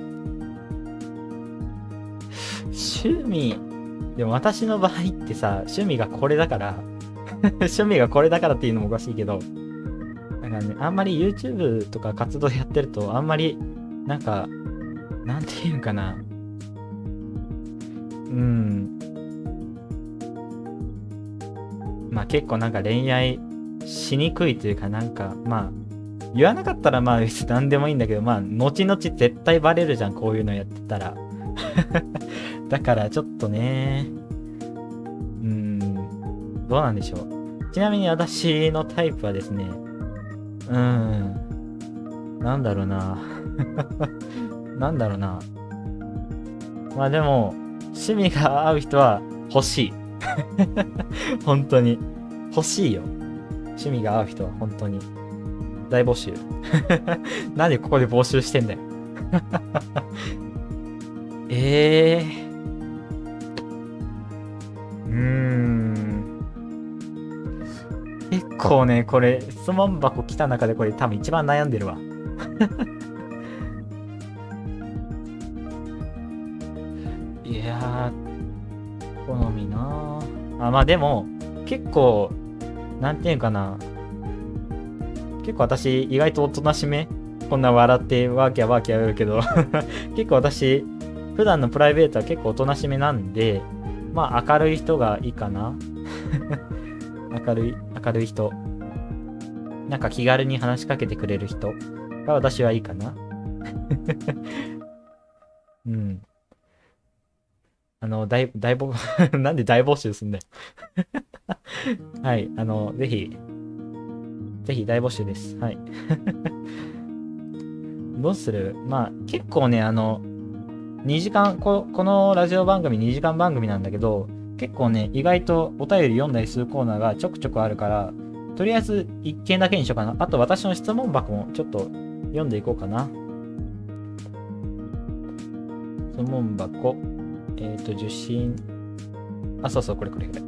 趣味、でも私の場合ってさ、趣味がこれだから、趣味がこれだからっていうのもおかしいけど、だかね、あんまり YouTube とか活動やってると、あんまり、なんか、なんていうかな。うん。まあ結構なんか恋愛しにくいというかなんか、まあ、言わなかったらまあ別に何でもいいんだけど、まあ、後々絶対バレるじゃん、こういうのやってたら。だからちょっとね、うん、どうなんでしょう。ちなみに私のタイプはですね、うん、なんだろうな。なんだろうな。まあでも、趣味が合う人は欲しい。本当に。欲しいよ。趣味が合う人は本当に。大募集。なんでここで募集してんだよ。え えー。うーん。結構ね、これ、質問箱来た中でこれ多分一番悩んでるわ。いや、好みなあ、まあでも、結構、なんていうかな。結構私、意外とおとなしめこんな笑ってワーキャーワーキャー言うけど 結構私、普段のプライベートは結構おとなしめなんで、まあ明るい人がいいかな。明るい、明るい人。なんか気軽に話しかけてくれる人が私はいいかな。うん。あの、大、大募、なんで大募集すんだよ。はい、あの、ぜひ、ぜひ大募集です。はい。どうする？まあ、結構ね、あの、2時間こ、このラジオ番組2時間番組なんだけど、結構ね、意外とお便り読んだりするコーナーがちょくちょくあるから、とりあえず1件だけにしようかな。あと私の質問箱もちょっと読んでいこうかな。質問箱。えっ、と、受信。あ、そうそう、これこれこれ。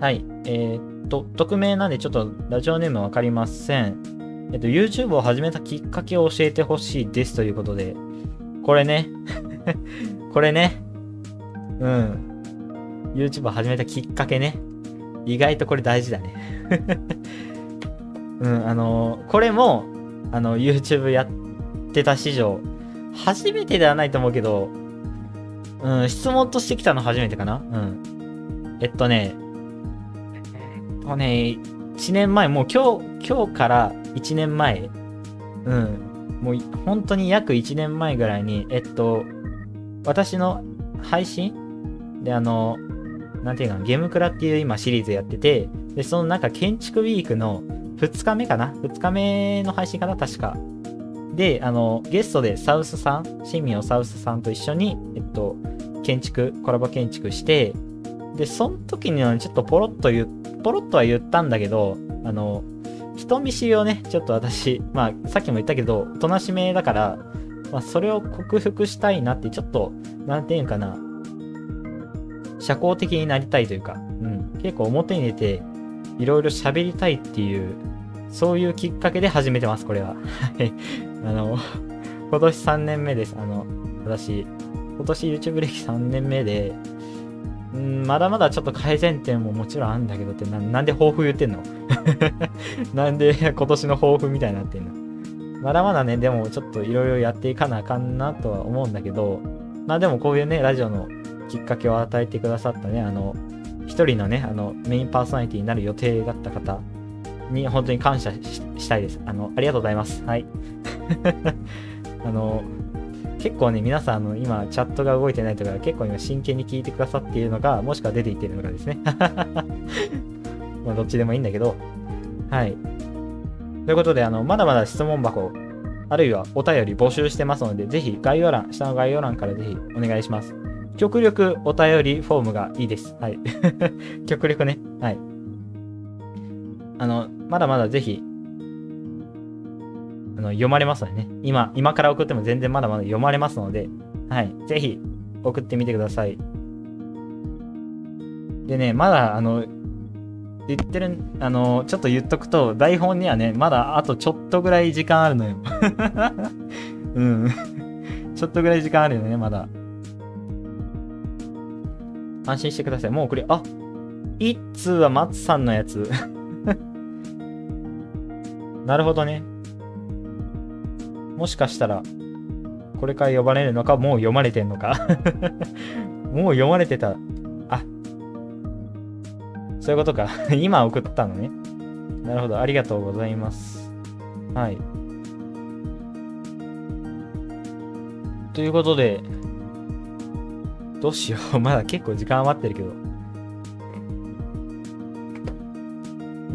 はい。えっ、と、匿名なんでちょっとラジオネームわかりません。えっと、YouTube を始めたきっかけを教えてほしいですということで、これね。これね。うん。YouTube を始めたきっかけね。意外とこれ大事だね。うん、あのこれも、あの、YouTube やってた史上、初めてではないと思うけど、うん、質問としてきたの初めてかなうん。えっとね、えっとね、1年前、もう今日、今日から1年前、うん、もう本当に約1年前ぐらいに、えっと、私の配信？で、あの、なんていうか、ゲームクラっていう今シリーズやってて、で、そのなんか建築ウィークの2日目かな ?2 日目の配信かな？確か。で、あの、ゲストでサウスさん、新民をサウスさんと一緒に、えっと、建築、コラボ建築して、で、その時にはちょっとポロッと言、ポロッとは言ったんだけど、あの、人見知りをね、ちょっと私、まあ、さっきも言ったけど、おとなしめだから、まあ、それを克服したいなって、ちょっと、なんていうんかな、社交的になりたいというか、うん、結構表に出て、いろいろ喋りたいっていう、そういうきっかけで始めてます、これは。あの、今年3年目です。あの、私、今年 YouTube 歴3年目で、ん、まだまだちょっと改善点ももちろんあるんだけどって、ななんで抱負言ってんの？なんで今年の抱負みたいになってんの？まだまだね、でもちょっといろいろやっていかなあかんなとは思うんだけど、まあでもこういうね、ラジオのきっかけを与えてくださったね、あの、一人のね、あの、メインパーソナリティになる予定だった方に本当に感謝したいです。あの、ありがとうございます。はい。あの、結構ね、皆さん、あの、今、チャットが動いてないとか、結構今、真剣に聞いてくださっているのか、もしくは出ていっているのかですね。まあ、どっちでもいいんだけど、はい。ということで、あの、まだまだ質問箱、あるいはお便り募集してますので、ぜひ概要欄、下の概要欄からぜひお願いします。極力お便りフォームがいいです。はい。極力ね。はい。あの、まだまだぜひ、あの、読まれますのでね。今、今から送っても全然まだまだ読まれますので、はい。ぜひ、送ってみてください。でね、まだ、あの、言ってる、あの、ちょっと言っとくと、台本にはね、まだあとちょっとぐらい時間あるのよ。うん。ちょっとぐらい時間あるよね、まだ。安心してください。もうこれ、あ一通は松さんのやつ。なるほどね。もしかしたら、これから呼ばれるのか、もう読まれてんのか。もう読まれてた。あ、そういうことか。今送ったのね。なるほど。ありがとうございます。はい。ということで、どうしよう。まだ結構時間余ってるけど。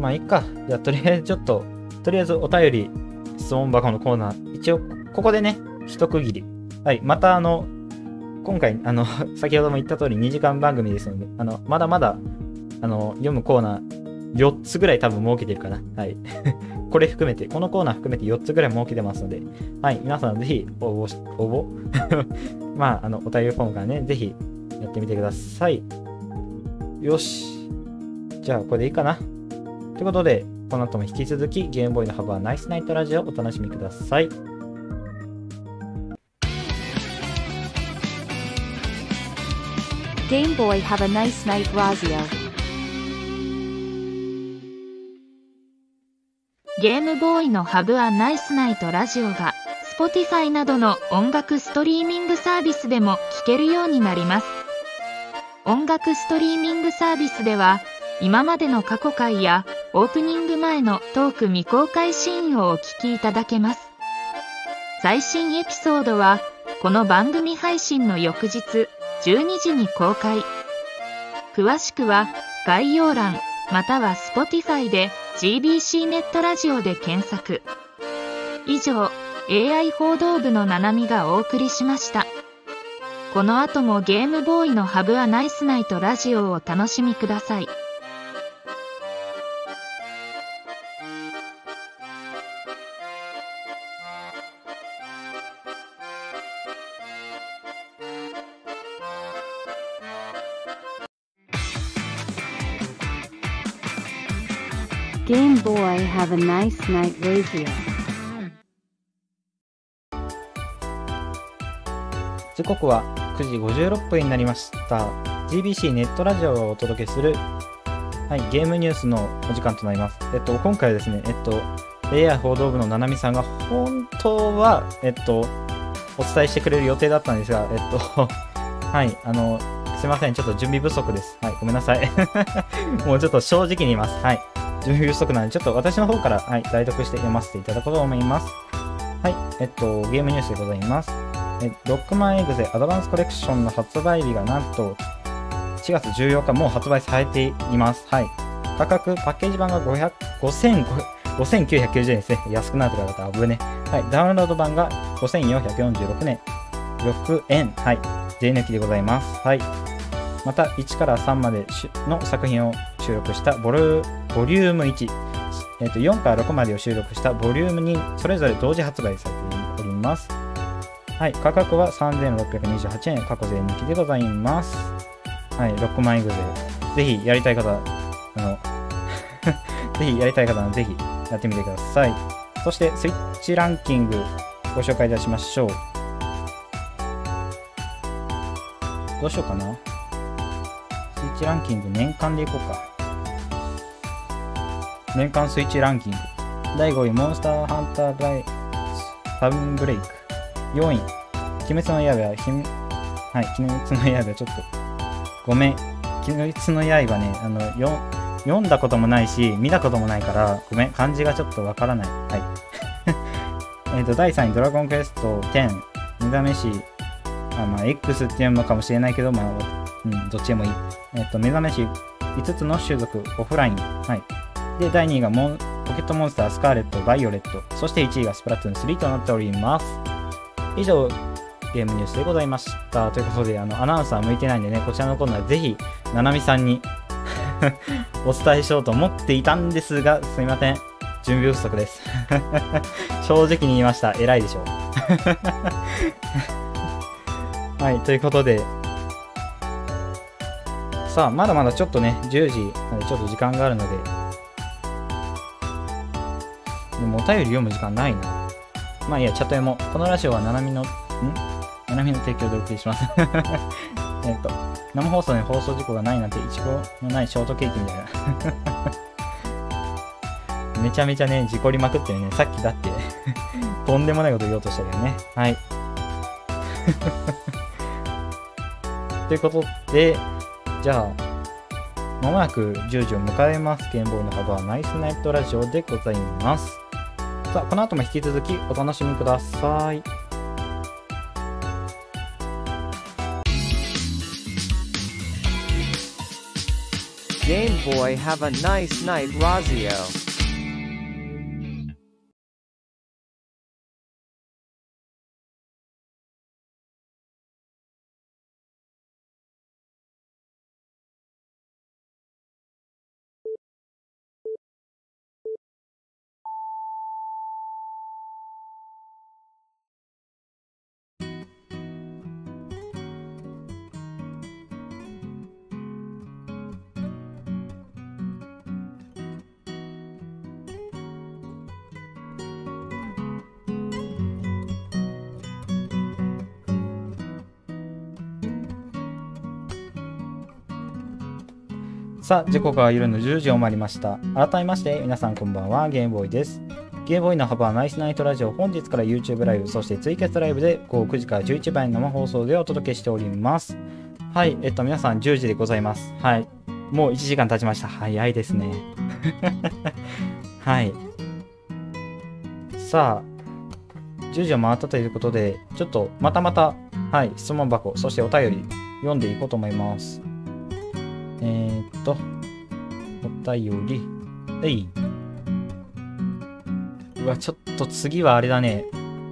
まあ、いっか。じゃあ、とりあえずちょっと、とりあえずお便り、質問箱のコーナー、一応、ここでね、一区切り。はい。また、あの、今回、あの、先ほども言った通り2時間番組ですので、あの、まだまだ、あの、読むコーナー、4つぐらい多分設けてるかな。はい。これ含めて、このコーナー含めて4つぐらい設けてますので、はい。皆さんぜひ応募し、応募 まあ、あの、お便りフォームからね、ぜひやってみてください。よし。じゃあ、これでいいかな。ということで、この後も引き続き、ゲームボーイの幅はナイスナイトラジオをお楽しみください。Game Boy have a nice night Razia. ゲームボーイのハブアナイスナイトラジオが Spotify などの音楽ストリーミングサービスでも聴けるようになります音楽ストリーミングサービスでは今までの過去回やオープニング前のトーク未公開シーンをお聞きいただけます。最新エピソードはこの番組配信の翌日12時に公開。詳しくは概要欄または Spotify で GBC ネットラジオで検索。以上 AI 報道部のななみがお送りしました。この後もゲームボーイのハブアナイスナイトラジオをお楽しみください。Game Boy have a nice night Razia. 時刻は9時56分になりました。GBC ネットラジオをお届けする、はい、ゲームニュースのお時間となります。えっと、今回はですね、えっと、AI 報道部のななみさんが本当は、えっと、お伝えしてくれる予定だったんですが、えっと、はい、あの、すいません、ちょっと準備不足です。はい、ごめんなさい。もうちょっと正直に言います。はい。準備不足なので、ちょっと私の方から、はい、代読して読ませていただこうと思います。はい、えっと、ゲームニュースでございます。えロックマンエグゼアドバンスコレクションの発売日がなんと4月14日もう発売されています。はい。価格、パッケージ版が500 5000 5990円ですね。安くなるとかだったら危ね。はい。ダウンロード版が5446年、6円。はい。税抜きでございます。はい。また、1から3までの作品を収録したボルボリューム1、えっと4から6までを収録したボリューム2、それぞれ同時発売されております。はい、価格は3628円、過去税抜きでございます。はい、6万円ぐらい。ぜひやりたい方、あの、ぜひやりたい方はぜひやってみてください。そして、スイッチランキングご紹介いたしましょう。どうしようかな。スイッチランキング年間でいこうか。年間スイッチランキング。第5位、モンスターハンターライスサウンブレイク。4位、鬼滅の刃、ひはい、鬼滅の刃、ちょっと、ごめん。鬼滅の刃ね、あの、読んだこともないし、見たこともないから、ごめん、漢字がちょっとわからない。はい。えっと、第3位、ドラゴンクエスト10、目覚めし、あ、まあ、X っていうのかもしれないけど、まあ、うん、どっちでもいい。えっと、目覚めし5つの種族、オフライン。はい。で、第2位がモンポケットモンスター、スカーレット、バイオレット。そして1位がスプラトゥーン3となっております。以上、ゲームニュースでございました。ということで、あの、アナウンサー向いてないんでね、こちらのコーナーぜひ、ななみさんに お伝えしようと思っていたんですが、すいません。準備不足です。正直に言いました。偉いでしょう。はい、ということで、さあ、まだまだちょっとね、10時ちょっと時間があるので、便り読む時間ないな。まあいいや、チャット読もう。このラジオはななみの、ん？ななみの提供でお送りします。えっと、生放送に放送事故がないなんて、いちごのないショートケーキみたいな。めちゃめちゃね、事故りまくってるね。さっきだって、とんでもないこと言おうとしたけどね。はい。ということで、じゃあ、まもなく10時を迎えます。ゲームボーイの幅はナイスナイトラジオでございます。さあこの後も引き続きお楽しみください。ゲームボーイ Have a nice night ラジオさあ、時刻は夜の10時を回りました。改めまして、皆さんこんばんは、ゲームボーイです。ゲームボーイの幅はナイスナイトラジオ、本日から YouTube ライブ、そしてツイキャスライブで午後9時から11時前の生放送でお届けしております。はい、えっと、皆さん10時でございます。はい。もう1時間経ちました。早いですね。はい。さあ、10時を回ったということで、ちょっとまたまた、はい、質問箱、そしてお便り読んでいこうと思います。えー、っと、お便り、えい。うわ、ちょっと次はあれだね。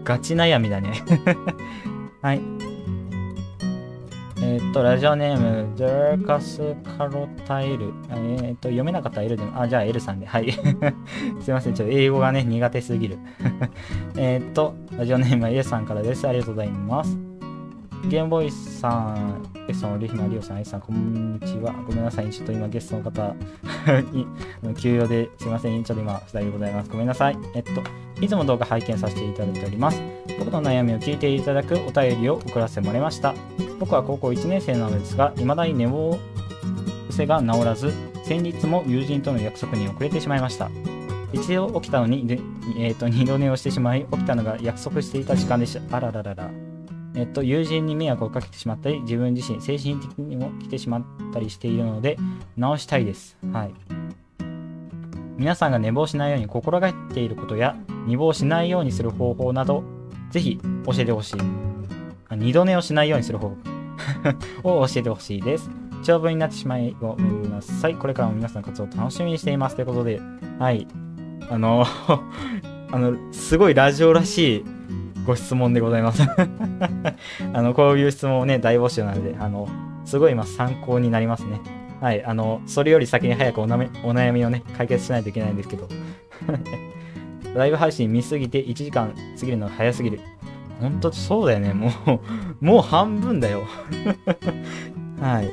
ガチ悩みだね。はい。えー、っと、ラジオネーム、ジャーカスカロタイル。えー、っと、読めなかったら L でも、あ、じゃあ L さんで。はい。すいません、ちょっと英語がね、苦手すぎる。えっと、ラジオネームは A さんからです。ありがとうございます。ゲームボーイさん、ゲストのリヒナリオさん、A さん、こんにちは。ごめんなさい、ちょっと今ゲストの方 に休養ですいません、ちょっと今、2人でございます。ごめんなさい。えっと、いつも動画拝見させていただいております。僕の悩みを聞いていただくお便りを送らせてもらいました。僕は高校1年生なのですが、未だに寝坊癖が治らず、先日も友人との約束に遅れてしまいました。一度起きたのに、でえっと二度寝をしてしまい、起きたのが約束していた時間でした。あらららら。えっと、友人に迷惑をかけてしまったり、自分自身、精神的にも来てしまったりしているので、直したいです。はい。皆さんが寝坊しないように心がけていることや、寝坊しないようにする方法など、ぜひ教えてほしい。二度寝をしないようにする方法 を教えてほしいです。長文になってしまいごめんなさい。これからも皆さんの活動を楽しみにしています。ということで、はい。あの、あの、すごいラジオらしいご質問でございます。あの、こういう質問をね、大募集なので、あの、すごい今参考になりますね。はい。あの、それより先に早くおなめお悩みをね、解決しないといけないんですけど。ライブ配信見すぎて1時間過ぎるのが早すぎる。ほんとそうだよね。もう、もう半分だよ。はい。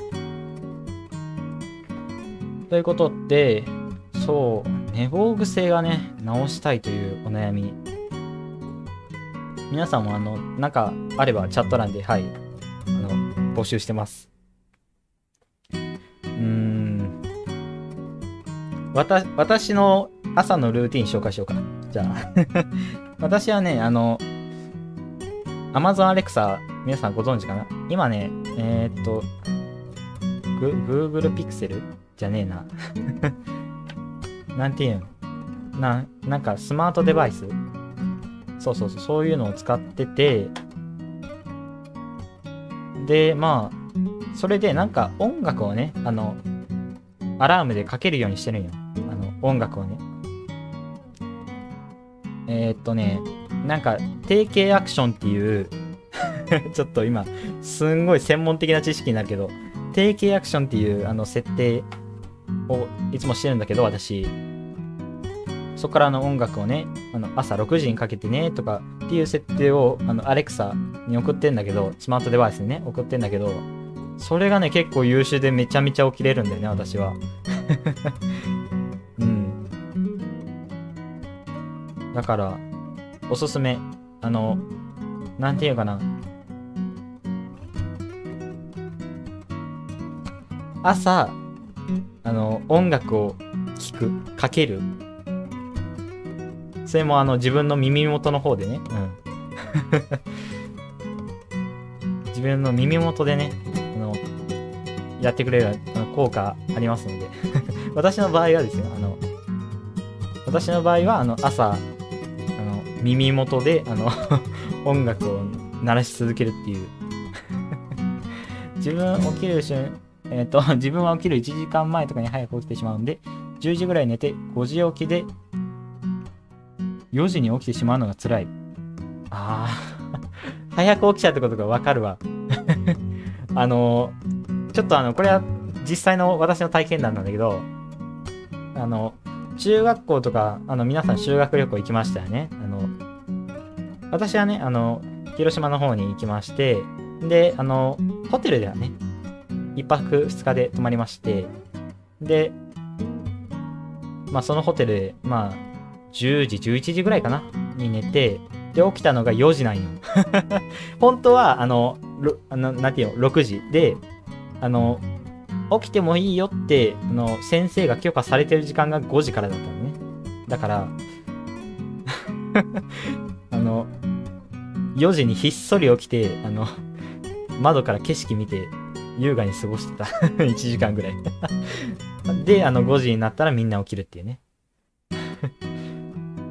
ということで、そう、寝坊癖がね、直したいというお悩み。皆さんもあの、なんかあればチャット欄で、はい、あの、募集してます。うーん。わた、私の朝のルーティン紹介しようかな。じゃあ。私はね、あの、Amazon Alexa、皆さんご存知かな？今ね、えーっと、グ Google Pixel? じゃねえな。なんていうの？な、なんかスマートデバイス？そうそうそう、そういうのを使ってて、で、まあ、それでなんか音楽をね、あの、アラームでかけるようにしてるんよ。あの、音楽をね。えー、っとね、なんか、定型アクションっていう、ちょっと今、すんごい専門的な知識になるけど、定型アクションっていうあの設定をいつもしてるんだけど、私。そこからの音楽をね、あの朝6時にかけてねとかっていう設定をあのアレクサに送ってんだけど、スマートデバイスにね、送ってんだけど、それがね、結構優秀でめちゃめちゃ起きれるんだよね、私は。うん。だから、おすすめ。あの、なんていうかな。朝、あの、音楽を聴く、かける。それもあの、自分の耳元の方でね。うん。自分の耳元でね、あの、やってくれる効果ありますので。私の場合はですよ、あの、私の場合は、あの、朝、あの、耳元で、あの、音楽を鳴らし続けるっていう。自分起きる瞬、えっ、と、自分は起きる1時間前とかに早く起きてしまうんで、10時ぐらい寝て、5時起きで、4時に起きてしまうのが辛い。ああ、早く起きちゃうってことがわかるわ。あの、ちょっとあの、これは実際の私の体験談なんだけど、あの、中学校とか、あの、皆さん修学旅行行きましたよね。あの、私はね、あの、広島の方に行きまして、で、あの、ホテルではね、一泊二日で泊まりまして、で、まあそのホテルで、まあ、10時、11時ぐらいかな？に寝て、で、起きたのが4時なんよ。本当は、あの、あのなんていうの、6時で、あの、起きてもいいよって、あの、先生が許可されてる時間が5時からだったのね。だから、あの、4時にひっそり起きて、あの、窓から景色見て、優雅に過ごしてた。1時間ぐらい。で、あの、5時になったらみんな起きるっていうね。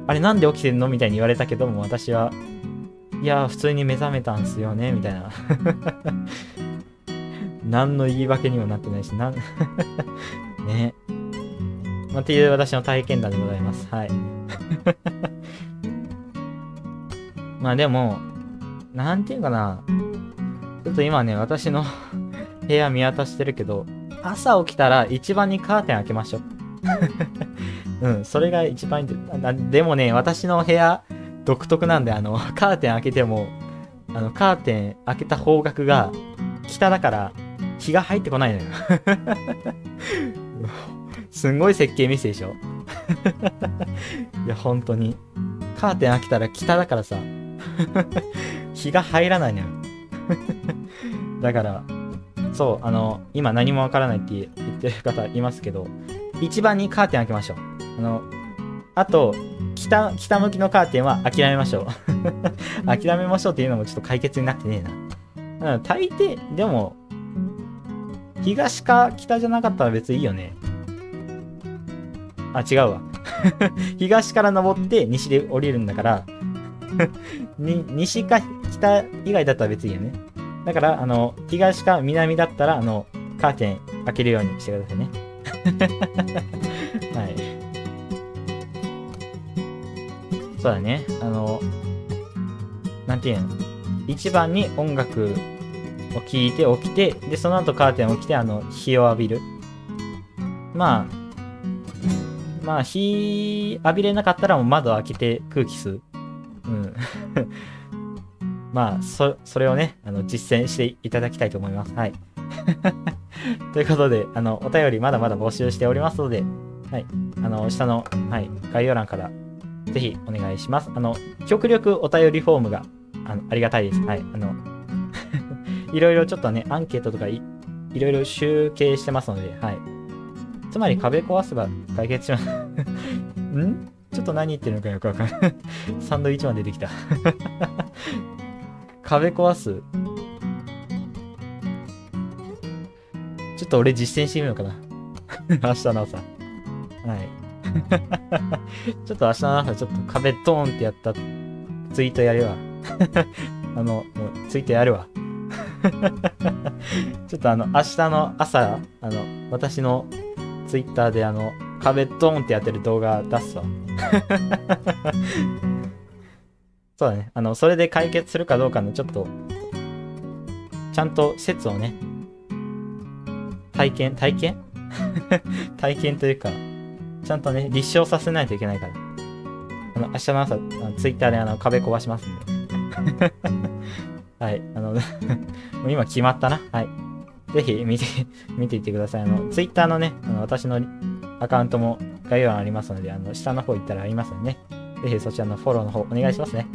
あれなんで起きてんのみたいに言われたけども、私は、いや、普通に目覚めたんすよね、みたいな。何の言い訳にもなってないし、なん、ね。まあ、っていう私の体験談でございます。はい。まあでも、なんていうかな。ちょっと今ね、私の部屋見渡してるけど、朝起きたら一番にカーテン開けましょう。うん、それが一番いいんででもね、私の部屋独特なんで、あの、カーテン開けても、あの、カーテン開けた方角が北だから、日が入ってこないのよ。すんごい設計ミスでしょ いや、本当に。カーテン開けたら北だからさ、日が入らないのよ。だから、そう、あの、今何もわからないって言ってる方いますけど、一番にカーテン開けましょう。あの、あと、北、北向きのカーテンは諦めましょう。諦めましょうっていうのもちょっと解決になってねえな。うん、大抵、でも、東か北じゃなかったら別にいいよね。あ、違うわ。東から登って西で降りるんだから、に西か北以外だったら別にいいよね。だから、あの、東か南だったら、あの、カーテン開けるようにしてくださいね。そうだね。あの、なんていうの？一番に音楽を聴いて起きて、で、その後カーテンを起きて、あの、日を浴びる。まあ、まあ、日浴びれなかったらもう窓開けて空気吸う。うん。まあ、そ、それをね、あの、実践していただきたいと思います。はい。ということで、あの、お便りまだまだ募集しておりますので、はい。あの、下の、はい、概要欄から、ぜひお願いします。あの、極力お便りフォームが、あの、ありがたいです。はい。あの、いろいろちょっとね、アンケートとかい、いろいろ集計してますので、はい。つまり壁壊せば解決します。ん？ちょっと何言ってるのかよくわかんない。サンドイッチマン出てきた。壁壊すちょっと俺実践してみようかな。明日の朝。はい。ちょっと明日の朝、ちょっと壁ドーンってやったツイートやるわ。あの、もうツイートやるわ。ちょっとあの、明日の朝、あの、私のツイッターであの、壁ドーンってやってる動画出すわ。そうだね。あの、それで解決するかどうかのちょっと、ちゃんと説をね、体験、体験？体験というか、ちゃんとね、立証させないといけないから。あの、明日の朝、あのツイッターであの壁壊しますんで。はい。あの、もう今決まったな。はい。ぜひ見て、見ていってください。あの、ツイッターのね、あの私のアカウントも概要欄ありますので、あの、下の方行ったらありますのでね。ぜひそちらのフォローの方お願いしますね。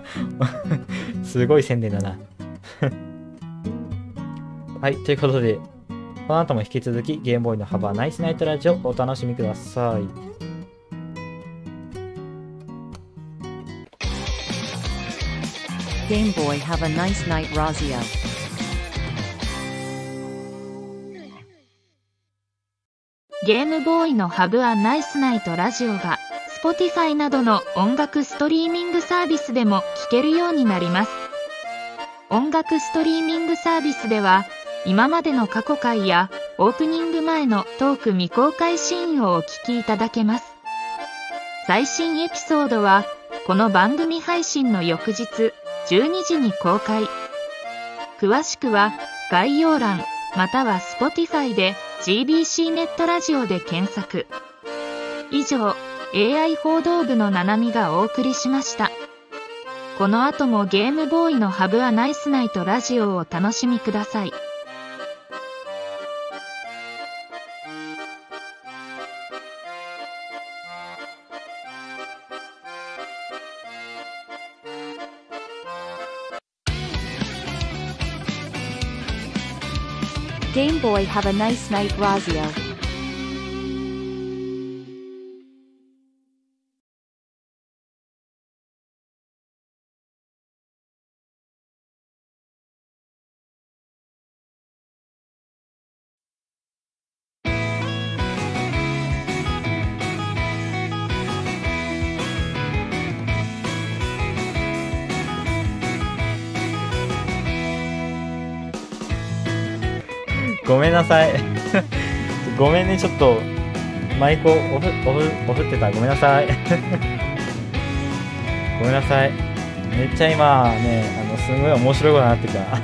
すごい宣伝だな。はい。ということで、この後も引き続きゲームボーイの幅ナイスナイトラジオをお楽しみください。Game Boy have a nice night Razia. ゲームボーイのハブアナイスナイトラジオが Spotify などの音楽ストリーミングサービスでも聴けるようになります。音楽ストリーミングサービスでは今までの過去回やオープニング前のトーク未公開シーンをお聞きいただけます。最新エピソードはこの番組配信の翌日12時に公開。詳しくは概要欄または Spotify で GBC ネットラジオで検索。以上、AI 報道部のななみがお送りしました。この後もゲームボーイのハブアナイスナイトラジオをお楽しみください。Boy have a nice night Razia. さい。ごめんね、ちょっと、マイクをオフ、オフ、オフってた。ごめんなさい。ごめんなさい。めっちゃ今ね、あの、すごい面白いことになってた。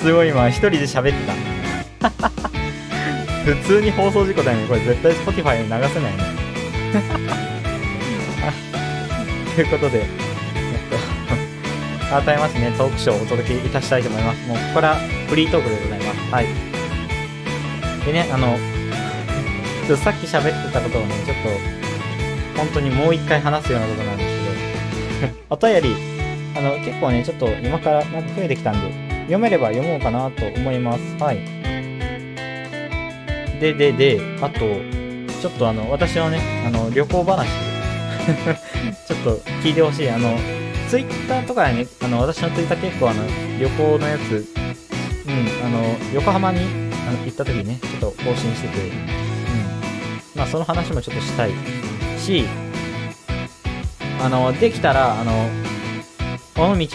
すごい今、一人で喋ってた。普通に放送事故だよね。これ絶対 Spotify に流せないね。ということで、えっと、改めましてね、トークショーをお届けいたしたいと思います。もうここからフリートークでございます。はい。でね、あの、ちょっとさっき喋ってたことをね、ちょっと、本当にもう一回話すようなことなんですけど、お便り、あの、結構ね、ちょっと今からなんか増えてきたんで、読めれば読もうかなと思います。はい。で、で、で、あと、ちょっとあの、私のね、あの、旅行話、ちょっと聞いてほしい。あの、ツイッターとかでね、あの、私のツイッター結構あの、旅行のやつ、うん、あの、横浜にあの行った時にね、ちょっと更新してて、うん。まあ、その話もちょっとしたいし、あの、できたら、あの、尾道に、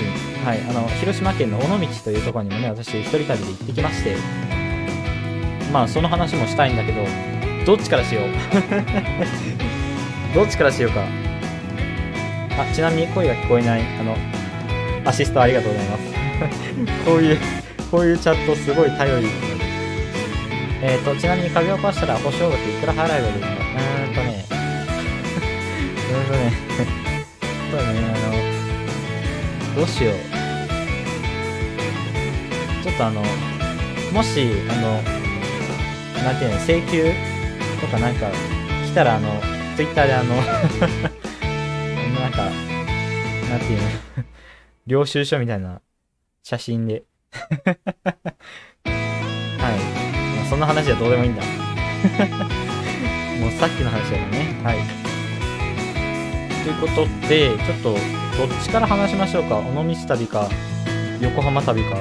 はい、あの、広島県の尾道というところにもね、私一人旅で行ってきまして、まあ、その話もしたいんだけど、どっちからしよう？どっちからしようか？あ、ちなみに声が聞こえない、あの、アシストありがとうございます。こういう、こういうチャットすごい頼り。えっ、ー、と、ちなみに壁を壊したら保証額いくら払えばいいのか。うーんとね、うーんとね、そうね、あの、どうしよう。ちょっとあの、もし、あの、なんていうの、請求とかなんか来たら、あの、ツイッターであの、なんか、なんていうの、領収書みたいな写真で。そんな話はどうでもいいんだ。もうさっきの話だよね。はい。ということで、ちょっと、どっちから話しましょうか？尾道旅か、横浜旅か。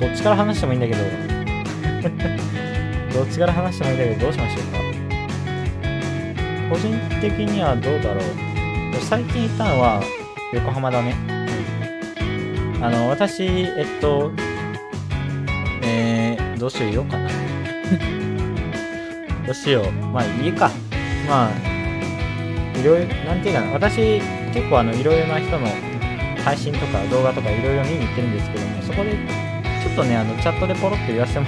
どっちから話してもいいんだけど。どっちから話してもいいんだけど、どうしましょうか？個人的にはどうだろう？最近行ったのは、横浜だね。あの、私、えっと、えー、どうしようかな。どうしよう。まあ、いいか。まあ、いろいろ、なんていうかな。私、結構あの、いろいろな人の配信とか動画とかいろいろ見に行ってるんですけども、そこで、ちょっとね、あの、チャットでポロッと言わせても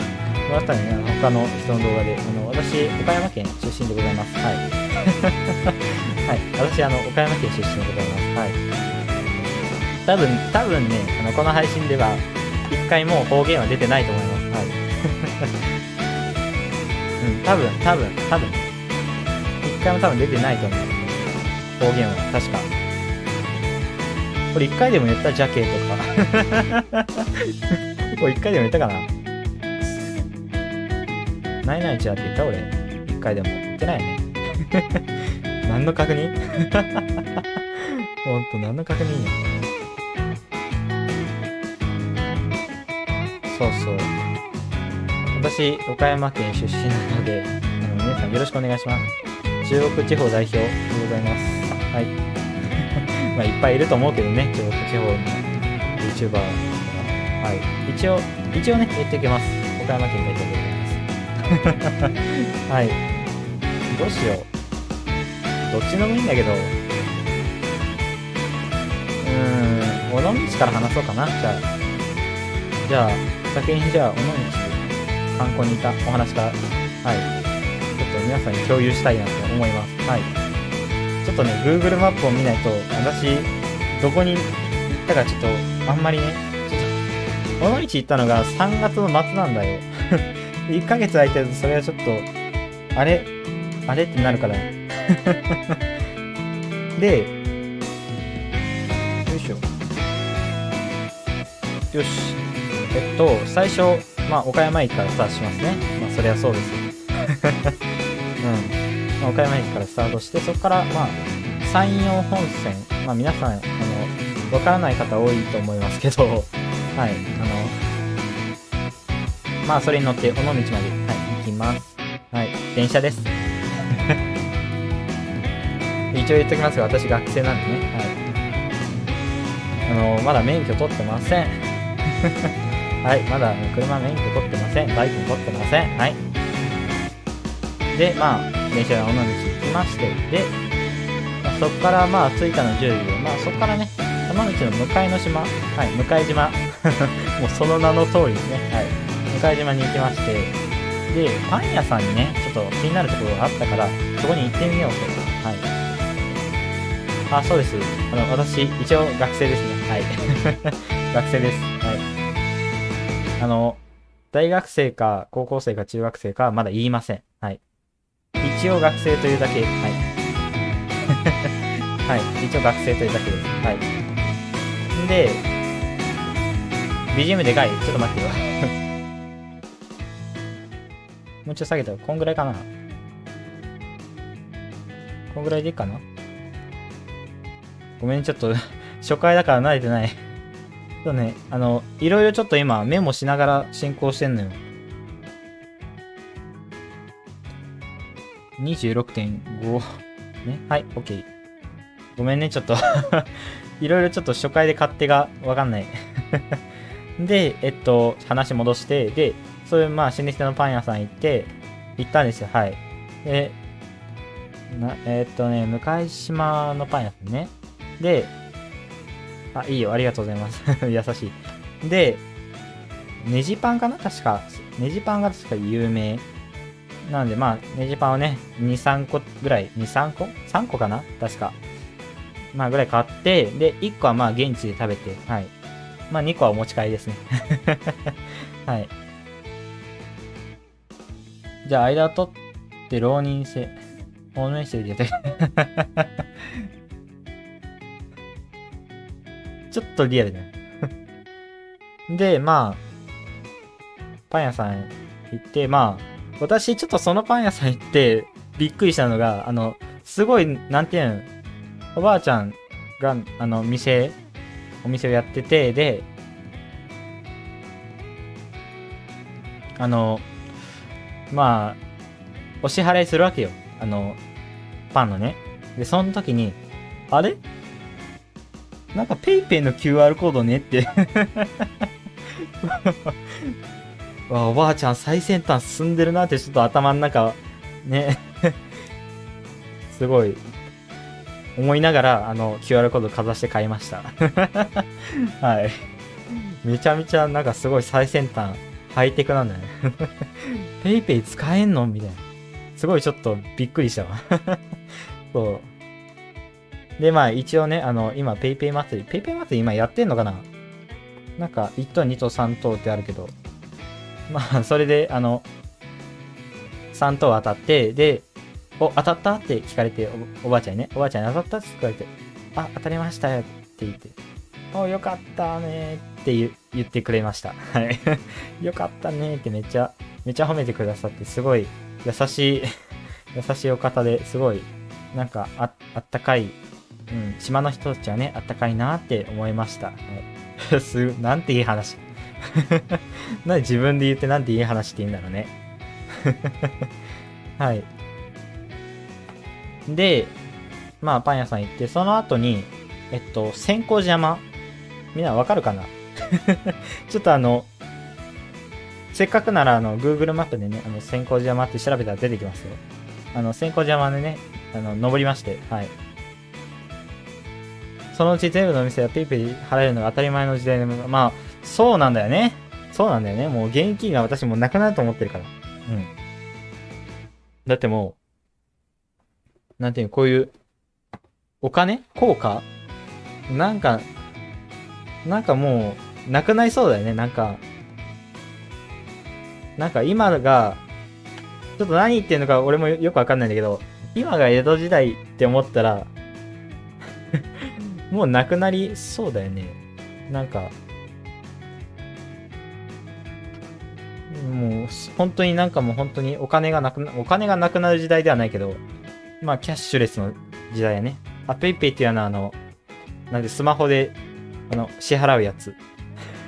らったね、他の人の動画で。あの、私、岡山県出身でございます。はい。はい。私、あの、岡山県出身でございます。はい。多分、多分ね、あの、この配信では、一回も方言は出てないと思います。うん、多分、多分、多分。一回も多分出てないと思う。方言は、確か。これ一回でも言ったジャケとか。これ一回でも言ったかなないないちゃって言った俺。一回でも。言ってないよね。何の確認？ほんと、何の確認よ。そうそう。私、岡山県出身なので、あの皆さんよろしくお願いします。中国地方代表でございます。はい。まあ、いっぱいいると思うけどね、中国地方の YouTuber はい。一応、一応ね、言っておきます。岡山県代表でございます。はい。どうしよう。どっちでもいいんだけど、うーん、尾道から話そうかな、じゃあ。じゃあ、先にじゃあ、尾道観光にいたお話から、はい。ちょっと皆さんに共有したいなと思います。はい。ちょっとね、Google マップを見ないと、私、どこに行ったかちょっと、あんまりね、ちょっと、尾道行ったのが3月の末なんだよ。1ヶ月空いてると、それはちょっと、あれ？あれ？ってなるから。で、よいしょ。よし。えっと、最初、まあ、岡山駅からスタートしますね。まあ、そりゃそうですよ。うん。まあ、岡山駅からスタートして、そこから、まあ、山陽本線。まあ、皆さん、あの、わからない方多いと思いますけど、はい、あの、まあ、それに乗って、尾道まで、はい、行きます。はい、電車です。一応言っときますが、私学生なんでね、はい。あの、まだ免許取ってません。はい、まだ車免許取ってません。バイクも取ってません。はい。で、まあ、電車が尾道行きまして、で、まあ、そこからまあ着いたの10時で、まあそこからね、山道の向かいの島、はい、向かい島、もうその名の通りですね、はい、向かい島に行きまして、で、パン屋さんにね、ちょっと気になるところがあったから、そこに行ってみようと。はい。あ、そうです。あの、私、一応学生ですね。はい。学生です。は。あの、大学生か、高校生か、中学生か、まだ言いません。はい。一応学生というだけ、はい。はい。一応学生というだけです。はい。で、BGM でかいちょっと待ってよ。もうちょっと下げたら、こんぐらいかな。こんぐらいでいいかな。ごめん、ちょっと初回だから慣れてない。そうね、あの、いろいろちょっと今メモしながら進行してんのよ。26.5。ね？はい、OK。ごめんね、ちょっと いろいろちょっと初回で勝手がわかんない で、えっと、話戻して、で、そういう、まあ、老舗のパン屋さん行って、行ったんですよ、はい。で、な、えっとね、向島のパン屋さんね。で、あ、いいよ、ありがとうございます。優しい。で、ネジパンかな？確か。ネジパンが確か有名。なんで、まあ、ネジパンをね、2、3個ぐらい、2、3個 ?3 個かな？確か。まあ、ぐらい買って、で、1個はまあ、現地で食べて、はい。まあ、2個はお持ち帰りですね。はい。じゃあ、間を取って、浪人生、応援してるやつ。ちょっとリアルだよ。で、まあ、パン屋さん行って、まあ、私ちょっとそのパン屋さん行ってびっくりしたのが、あの、すごい、なんていうの、おばあちゃんが、あの、店、お店をやってて、で、あの、まあ、お支払いするわけよ。あの、パンのね。で、その時に、あれ？なんか PayPay の QR コードねって わおばあちゃん最先端進んでるなってちょっと頭の中、ね すごい、思いながら、あの、QR コードかざして買いました。はい。めちゃめちゃなんかすごい最先端、ハイテクなんだよね。PayPay 使えんの？みたいな。すごいちょっとびっくりしたわ。そう。で、まあ一応ね、あの、今 PayPay 祭り、PayPay 祭り今やってんのかな？なんか1等、2等、3等ってあるけど、まあ それで、あの、3等当たって、で、お、当たったって聞かれてお、おばあちゃんにね、おばあちゃんに当たった？って聞かれて、あ、当たりましたよって言って、お、よかったねって言言ってくれました。はい。よかったねってめっちゃ、めっちゃ褒めてくださって、すごい優しい、優しいお方ですごい、なんかあ、あったかい、うん、島の人たちはね、あったかいなって思いました。はい、すなんていい話。なんで自分で言ってなんていい話って言うんだろうね。はい。で、まあ、パン屋さん行って、その後に、えっと、千光山。みんなわかるかな？ちょっとあの、せっかくなら、あの、Google マップでね、あの、千光山って調べたら出てきますよ。あの、千光山でね、あの、登りまして、はい。そのうち全部の店は PayPay 払えるのが当たり前の時代で、まあ、そうなんだよね。そうなんだよね。もう現金が私もうなくなると思ってるから。うん。だってもう、なんていう、こういう、お金効果？なんか、なんかもう、なくなりそうだよね。なんか、なんか今が、ちょっと何言ってんのか俺もよくわかんないんだけど、今が江戸時代って思ったら、もうなくなりそうだよね。なんか、もう、本当になんかもう本当にお金がなくな、お金がなくなる時代ではないけど、まあキャッシュレスの時代やね。あ、ペイペイっていうのはあの、なんでスマホで、あの、支払うやつ。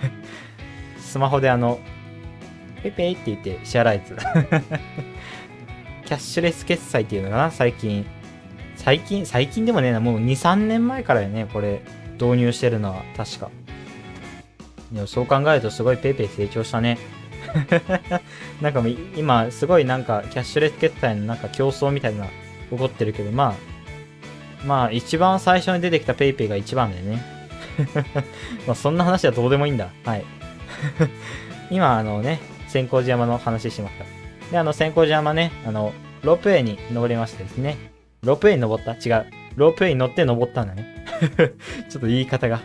スマホであの、ペイペイって言って支払うやつ。キャッシュレス決済っていうのかな最近。最近、最近でもね、もう2、3年前からよね、これ、導入してるのは、確か。でもそう考えるとすごいペイペイ成長したね。なんかもう今、すごいなんか、キャッシュレス決済のなんか競争みたいな、起こってるけど、まあ、まあ、一番最初に出てきたペイペイが一番だよね。まあ、そんな話はどうでもいいんだ。はい。今、あのね、千光寺山の話しました。で、あの、千光寺山ね、あの、ロープウェイに登りましてですね。ロープウェイに登った？違う。ロープウェイに乗って登ったんだね。ちょっと言い方が。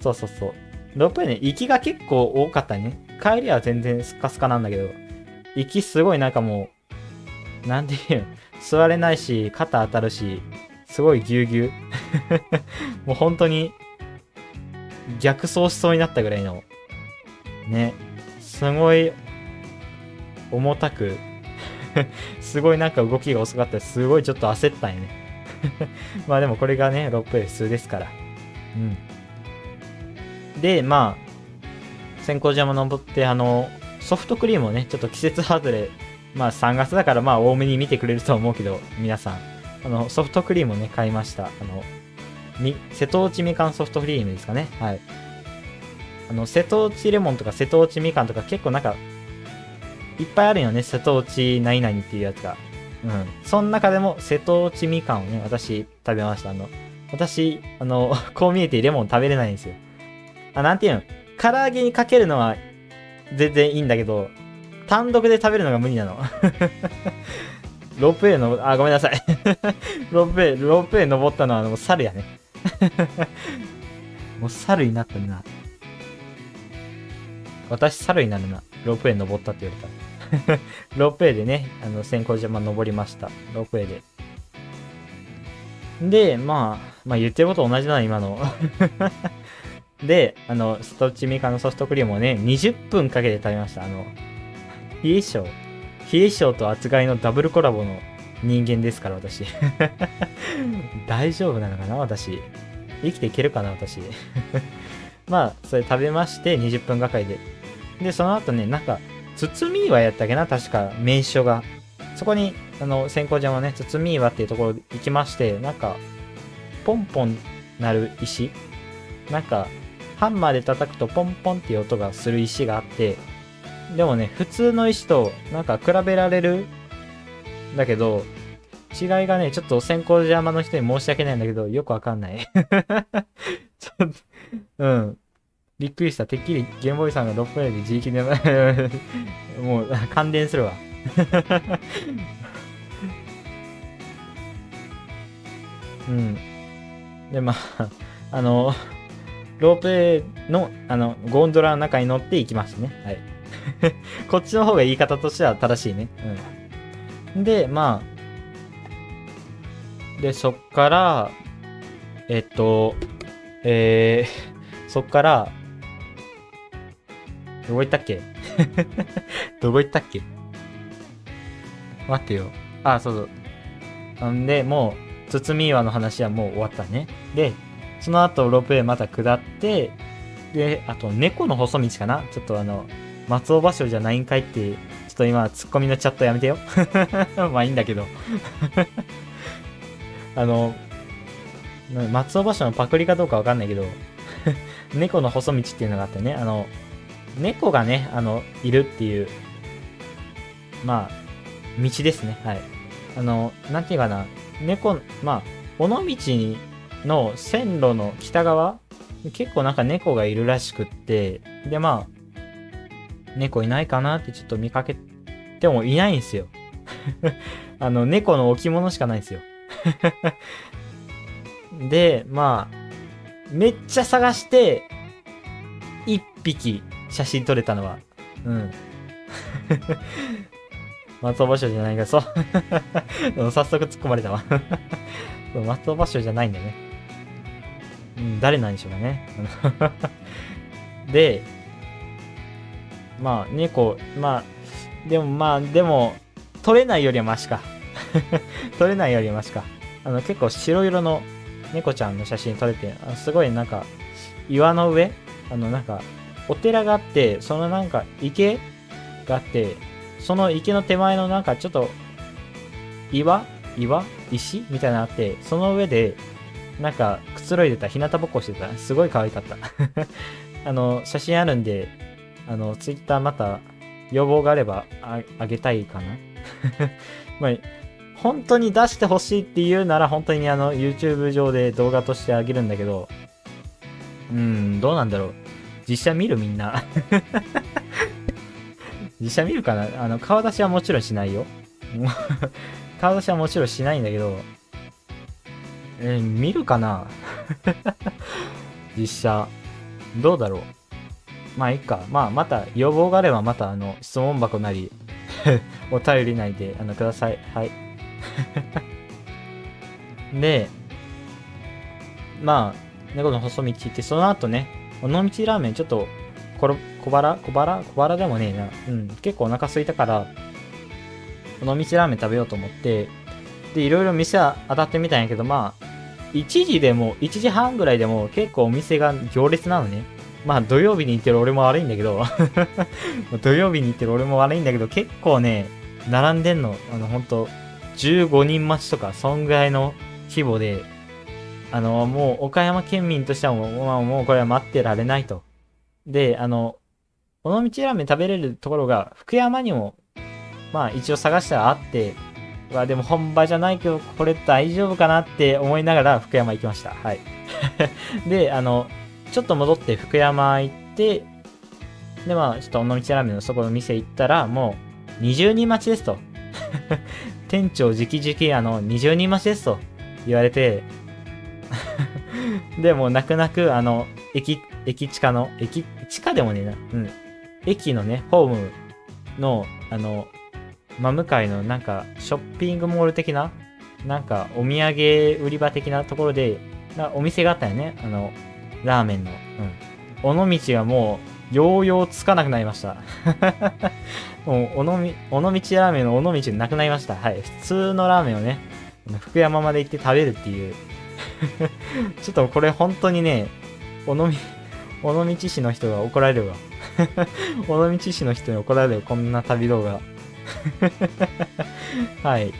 そうそうそう。ロープウェイね、行きが結構多かったね。帰りは全然スカスカなんだけど、行きすごいなんかもう、なんていう？の、座れないし、肩当たるし、すごいぎゅうぎゅう。もう本当に、逆走しそうになったぐらいの、ね、すごい、重たく、すごいなんか動きが遅かったり、すごいちょっと焦ったんよね。まあでもこれがね、ロープウェイ普通ですから。うん。で、まあ、千光山登って、あの、ソフトクリームをね、ちょっと季節外れ、まあ3月だからまあ多めに見てくれると思うけど、皆さん。あの、ソフトクリームをね、買いました。あの、み、瀬戸内みかんソフトクリームですかね。はい。あの、瀬戸内レモンとか瀬戸内みかんとか結構なんか、いっぱいあるよね。瀬戸内何々っていうやつが。うん。その中でも瀬戸内みかんをね、私食べました。あの、私、あの、こう見えてレモン食べれないんですよ。あ、なんていうの？唐揚げにかけるのは全然いいんだけど、単独で食べるのが無理なの。ロープウェイの、あ、ごめんなさい。ロープウェイ、ロープウェイ登ったのはもう猿やね。もう猿になったな。私猿になるな。ロープウェイ登ったって言われたら。ロープウェイでね、あの、千光島登りました。ロープウェイで。で、まあ、まあ言ってること同じだな、今の。で、あの、ストッチミカのソフトクリームをね、20分かけて食べました。あの、冷え性冷え性と厚貝のダブルコラボの人間ですから、私。大丈夫なのかな、私。生きていけるかな、私。まあ、それ食べまして、20分がかりで。で、その後ね、なんか、包み岩やったっけな、確か、名所が。そこに、あの、先行島のね、包み岩っていうところ行きまして、なんか、ポンポンなる石なんか、ハンマーで叩くとポンポンっていう音がする石があって、でもね、普通の石となんか比べられるだけど、違いがね、ちょっと先行山の人に申し訳ないんだけど、よくわかんない。ちょっと、うん。びっくりした。てっきりゲームボーイさんが6プレイで自力で、もう感電するわ。うん。で、まあ、あの、ロープウェイの、あの、ゴンドラの中に乗って行きましたね。はい。こっちの方が言い方としては正しいね。うん。で、まあ、で、そっから、えっと、えー、そっから、どこ行ったっけ？どこ行ったっけ？待ってよ。あ、そうそう。なんで、もう、包み岩の話はもう終わったね。で、その後、ロープウェイまた下って、で、あと、猫の細道かな？ちょっとあの、松尾芭蕉じゃないんかいって、ちょっと今、ツッコミのチャットやめてよ。まあいいんだけど。あの、松尾芭蕉のパクリかどうかわかんないけど、猫の細道っていうのがあってね、あの、猫がね、あの、いるっていう、まあ、道ですね。はい。あの、なんていうかな、猫、まあ、尾道の線路の北側、結構なんか猫がいるらしくって、で、まあ、猫いないかなってちょっと見かけてもいないんですよ。あの、猫の置物しかないんですよ。で、まあ、めっちゃ探して、一匹写真撮れたのは、うん。松尾芭蕉じゃないか、そう。早速突っ込まれたわ。松尾芭蕉じゃないんだよね。うん、誰なんでしょうかね。で、まあ、猫、まあ、でもまあ、でも、撮れないよりはマシか。撮れないよりはマシか。あの、結構白色の猫ちゃんの写真撮れて、あすごいなんか、岩の上？あの、なんか、お寺があって、そのなんか、池があって、その池の手前のなんかちょっと、岩岩？石？みたいなのあって、その上で、なんか、くつろいでた、日向ぼっこしてた。すごい可愛かった。あの、写真あるんで、あの、ツイッターまた、要望があればあ、げたいかな。まあ、本当に出してほしいって言うなら、本当にあの、YouTube 上で動画としてあげるんだけど、うん、どうなんだろう。実写見るみんな。実写見るかな？あの、顔出しはもちろんしないよ。顔出しはもちろんしないんだけど、えー見るかな？実写。どうだろう？まあいいか。まあまた要望があればまたあの質問箱なりお便り内であのください。はい。で、まあ、猫の細道行って、その後ね、尾道ラーメンちょっとこ小腹？小腹？小腹でもねえな。うん。結構お腹空いたから、尾道ラーメン食べようと思って、で、いろいろ店は当たってみたんやけど、まあ、1時でも、1時半ぐらいでも結構お店が行列なのね。まあ土曜日に行ってる俺も悪いんだけど、土曜日に行ってる俺も悪いんだけど、結構ね、並んでんの、あの、ほんと、15人待ちとか、そんぐらいの規模で、あの、もう岡山県民としてはもう、まあ、もうこれは待ってられないと。で、あの、尾道ラーメン食べれるところが、福山にも、まあ一応探したらあって、うわ、でも本場じゃないけど、これ大丈夫かなって思いながら福山行きました。はい。で、あの、ちょっと戻って福山行って、で、まあ、ちょっと尾道ラーメンのそこの店行ったら、もう、20人待ちですと。店長直々、あの、20人待ちですと言われて、で、も泣く泣く、あの、駅、駅地下の、駅、地下でもねな、うん。駅のね、ホームの、あの、真向かいのなんか、ショッピングモール的な、なんか、お土産売り場的なところで、なお店があったよね。あの、ラーメンの。うん。尾道がもうようようつかなくなりました。もう、尾道、尾道ラーメンの尾道なくなりました。はい。普通のラーメンをね、福山まで行って食べるっていう。ちょっとこれ本当にね、尾道、尾道市の人が怒られるわ。尾道市の人に怒られるこんな旅動画。はい。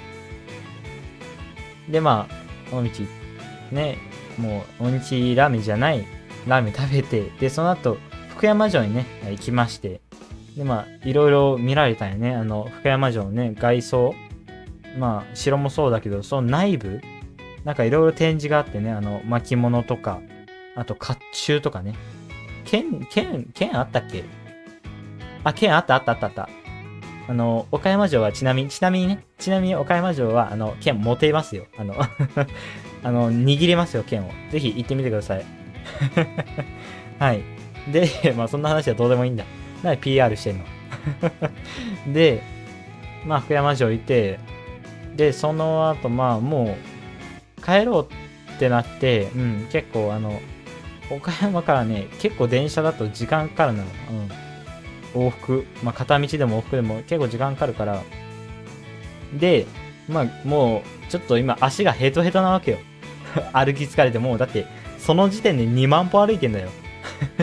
で、まあ、尾道、ね、もう、尾道ラーメンじゃないラーメン食べて、で、その後、福山城にね、行きまして、で、まあ、いろいろ見られたよね。あの、福山城ね、外装、まあ、城もそうだけど、その内部、なんかいろいろ展示があってね、あの、巻物とか、あと、甲冑とかね。剣、剣、剣あったっけ？あ、剣あったあったあったあった。あの、岡山城はちなみに、ちなみにね、ちなみに岡山城は、あの、剣持てますよ。あの、あの、握れますよ、剣を。ぜひ行ってみてください。はい。で、まあそんな話はどうでもいいんだ。なんで PR してんの？で、まあ福山城行って、で、その後、まあもう、帰ろうってなって、うん、結構あの、岡山からね、結構電車だと時間かかるのよ。うん。往復、まあ片道でも往復でも結構時間かかるから。で、まあもう、ちょっと今足がヘトヘトなわけよ。歩き疲れて、もうだって、その時点で2万歩歩いてんだよ。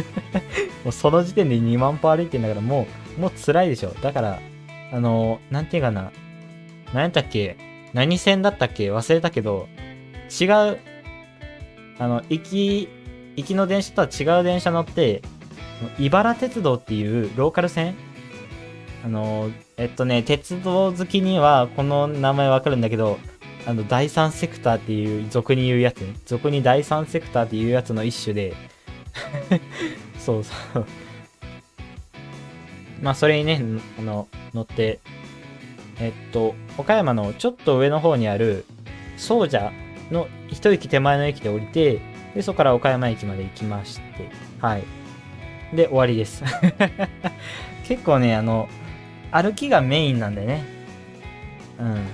もうその時点で2万歩歩いてんだから、もう、もう辛いでしょ。だから、あの、なんていうかな。何やったっけ何線だったっけ忘れたけど、違う、あの、行き、行きの電車とは違う電車乗って、茨鉄道っていうローカル線？あの、えっとね、鉄道好きにはこの名前わかるんだけど、あの、第三セクターっていう、俗に言うやつね。俗に第三セクターっていうやつの一種で、そうそう。まあ、それにね、あの、乗って、えっと、岡山のちょっと上の方にある、総社の一駅手前の駅で降りて、で、そこから岡山駅まで行きまして、はい。で、終わりです。結構ね、あの、歩きがメインなんだよね。うん。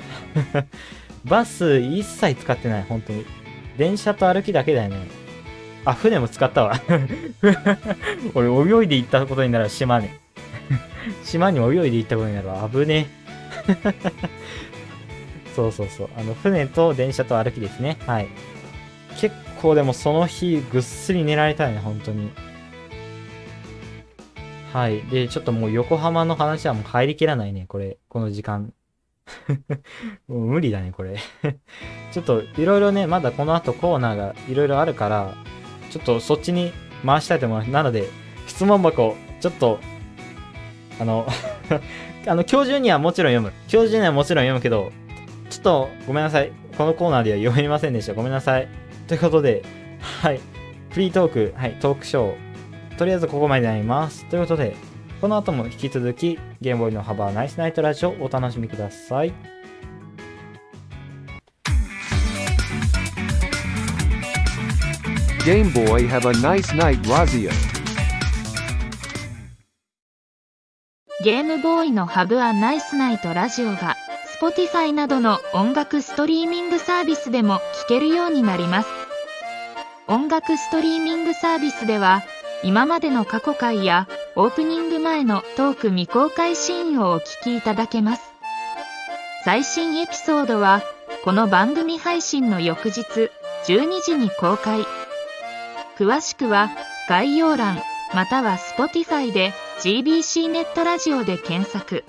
バス一切使ってない、本当に。電車と歩きだけだよね。あ、船も使ったわ。俺、泳いで行ったことになる島に。島に泳いで行ったことになるわ。危ね。そうそうそう。あの、船と電車と歩きですね。はい。結構でもその日、ぐっすり寝られたよね、本当に。はい。で、ちょっともう横浜の話はもう入りきらないね、これ。この時間。もう無理だね、これ。ちょっといろいろね、まだこの後コーナーがいろいろあるから、ちょっとそっちに回したいと思います。なので、質問箱、ちょっと、あの、あの、今日中にはもちろん読む。今日中にはもちろん読むけど、ちょっとごめんなさい。このコーナーでは読めませんでした。ごめんなさい。ということで、はい。フリートーク、はい、トークショー。とりあえずここまでになります。ということで、この後も引き続き、ゲームボーイの幅ナイスナイトラジオをお楽しみください。Game Boy have a nice night. ゲームボーイのハブアナイスナイトラジオが Spotify などの音楽ストリーミングサービスでも聴けるようになります。音楽ストリーミングサービスでは今までの過去回やオープニング前のトーク未公開シーンをお聞きいただけます。最新エピソードはこの番組配信の翌日12時に公開。詳しくは概要欄または Spotify で GBC ネットラジオで検索。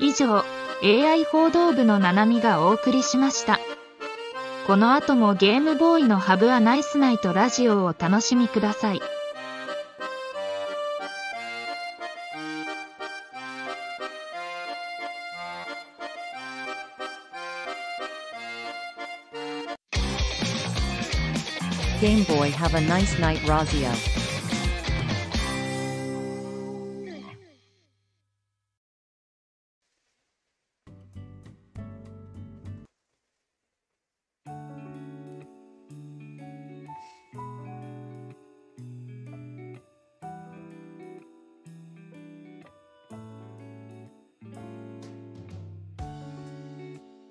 以上 AI 報道部のななみがお送りしましたこの後もゲームボーイのハブアナイスナイトラジオをお楽しみください Game Boy have a nice night Razia.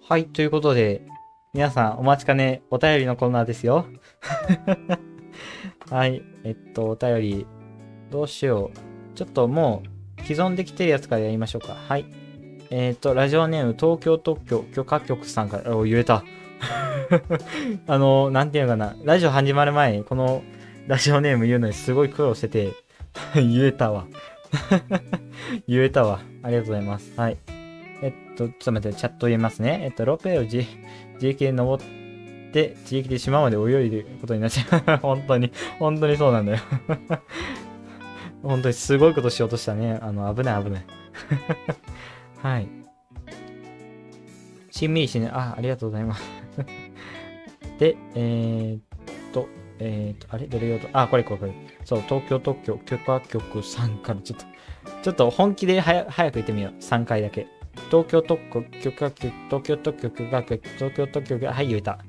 はい、ということで、皆さんお待ちかね、お便りのコーナーですよ。はい、えっと、お便り、どうしよう。ちょっともう、既存できてるやつからやりましょうか。はい。えっ、と、ラジオネーム、東京特許許可局さんから、お、言えた。あの、なんていうのかな。ラジオ始まる前に、このラジオネーム言うのにすごい苦労してて、言えたわ。言えたわ。ありがとうございます。はい。と、ちょっと待って、チャット言いますね。えっと、ロペを自自力で登って、自力で島まで泳いでることになっちゃう。本当に、本当にそうなんだよ。本当にすごいことしようとしたね。あの、危ない危ない。はい。しんみりしね、あ、ありがとうございます。で、えー、っと、えー、っと、あれ？どれ用と、あ、これこれこれ。そう、東京特許許可局さんからちょっと、ちょっと本気ではや早く言ってみよう。3回だけ。東京特許許可局、東京特許許可局、東京特許許可、はい、言えた。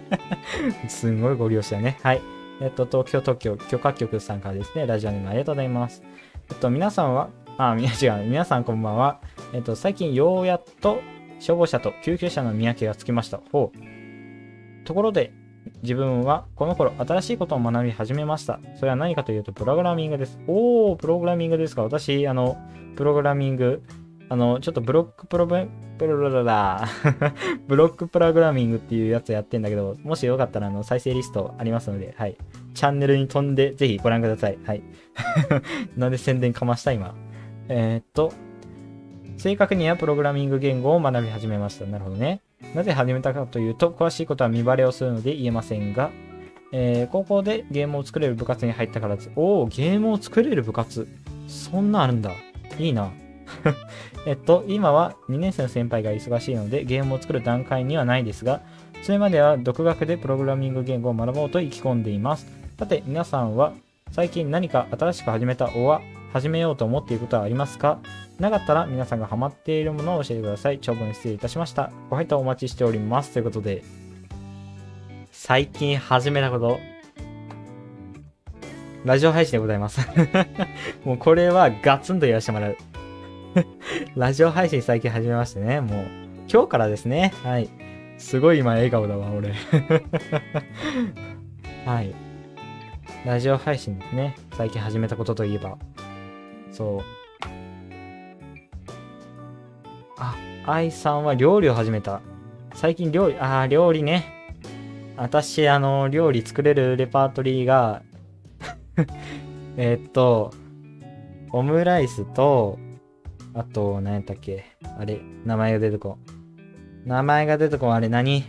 すんごいご利用したよね。はい。えっと、東京特許許可局さんからですね、ラジオネームありがとうございます。えっと、皆さんは、あ、み違う、皆さんこんばんは。えっと、最近ようやっと消防車と救急車の見分けがつきました。ほう。ところで、自分はこの頃新しいことを学び始めました。それは何かというと、プログラミングです。おー、プログラミングですか。私、あの、プログラミング、あの、ちょっとブロックプログラプロラララ ブロックプログラミングっていうやつやってんだけど、もしよかったらあの再生リストありますので、はい。チャンネルに飛んでぜひご覧ください。はい。なんで宣伝かました今。えーっと、正確にはプログラミング言語を学び始めました。なるほどね。なぜ始めたかというと、詳しいことは見バレをするので言えませんが、えー高校でゲームを作れる部活に入ったからです。おお、ゲームを作れる部活。そんなあるんだ。いいな。えっと、今は2年生の先輩が忙しいのでゲームを作る段階にはないですが、それまでは独学でプログラミング言語を学ぼうと意気込んでいます。さて、皆さんは最近何か新しく始めたおは始めようと思っていることはありますか？なかったら皆さんがハマっているものを教えてください。長文失礼いたしました。ご配当お待ちしております。ということで、最近始めたこと、ラジオ配信でございます。もうこれはガツンと言わせてもらう。ラジオ配信最近始めましてね、もう今日からですね。はい。すごい今笑顔だわ、俺。はい。ラジオ配信ですね。最近始めたことといえば。そう。あ、愛さんは料理を始めた。最近料理、あー、料理ね。私、あの、料理作れるレパートリーが、えっと、オムライスと、あと、何やったっけ？あれ、名前が出てこ。名前が出てこ、あれ何？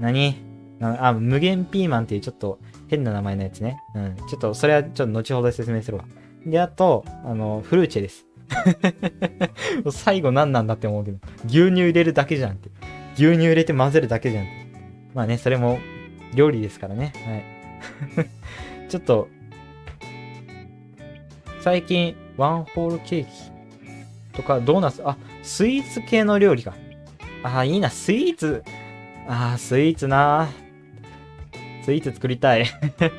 何？なあ、無限ピーマンっていうちょっと変な名前のやつね。うん。ちょっと、それはちょっと後ほど説明するわ。で、あと、あの、フルーチェです。最後何なんだって思うけど、牛乳入れるだけじゃんって。牛乳入れて混ぜるだけじゃんって。まあね、それも料理ですからね。はい。ちょっと、最近、ワンホールケーキとか、ドーナツ、あ、スイーツ系の料理か。あ、いいな、スイーツ。あ、スイーツな。スイーツ作りたい。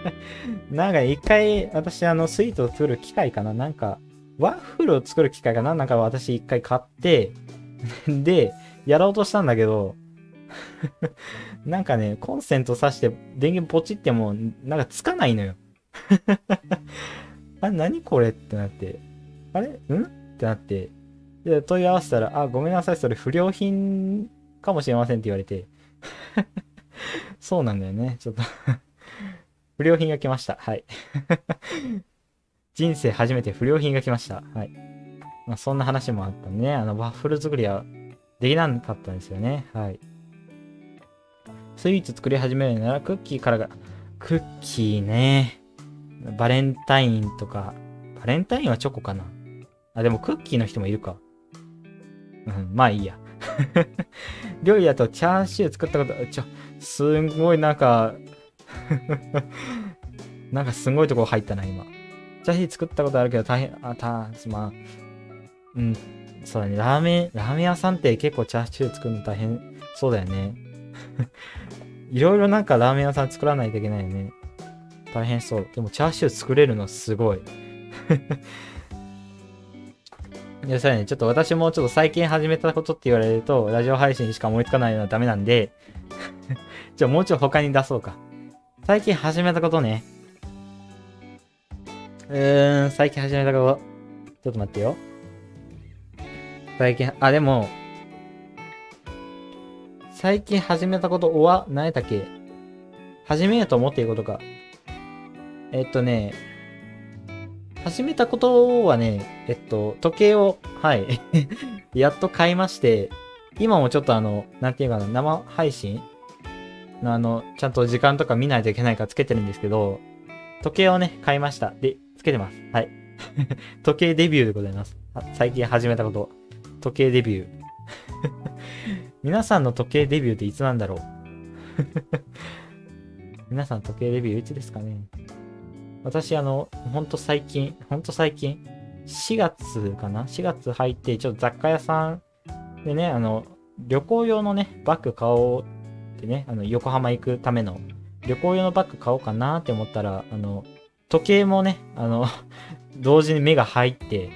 なんか一回、私、あの、スイーツを作る機械かななんか、ワッフルを作る機械かななんか私一回買って、で、やろうとしたんだけど、なんかね、コンセント挿して電源ポチっても、なんかつかないのよ。あ、何これ？ってなって、あれ？ん？ってなって、で、問い合わせたら、あ、ごめんなさい、それ不良品かもしれませんって言われて、そうなんだよね、ちょっと 不良品が来ました。はい。人生初めて不良品が来ました。はい。まあ、そんな話もあったね、あの、ワッフル作りはできなかったんですよね。はい。スイーツ作り始めるならクッキーからが、クッキーね。バレンタインとか、バレンタインはチョコかな。あ、でもクッキーの人もいるか。うん、まあいいや。料理だとチャーシュー作ったこと、ちょ、すんごいなんか、なんかすごいとこ入ったな、今。チャーシュー作ったことあるけど大変、あ、た、すまあ、うん、そうだね、ラーメン、ラーメン屋さんって結構チャーシュー作るの大変そうだよね。いろいろなんかラーメン屋さん作らないといけないよね。大変そう。でもチャーシュー作れるのすごい。いや、そうやね。ちょっと私もちょっと最近始めたことって言われると、ラジオ配信しか思いつかないのはダメなんで、じゃあもうちょい他に出そうか。最近始めたことね。うーん、最近始めたこと。ちょっと待ってよ。最近、あ、でも、最近始めたことは、何やったっけ？始めようと思っていることか。えっとね、始めたことはね、えっと、時計を、はい、やっと買いまして、今もちょっとあの、なんていうかな、生配信？のあの、ちゃんと時間とか見ないといけないからつけてるんですけど、時計をね、買いました。で、つけてます。はい。時計デビューでございます。最近始めたこと。時計デビュー。皆さんの時計デビューっていつなんだろう？皆さん時計デビューいつですかね？私、あの、ほんと最近、ほんと最近、4月かな ?4 月入って、ちょっと雑貨屋さんでね、あの、旅行用のね、バッグ買おうってね、あの、横浜行くための旅行用のバッグ買おうかなって思ったら、あの、時計もね、あの、同時に目が入って、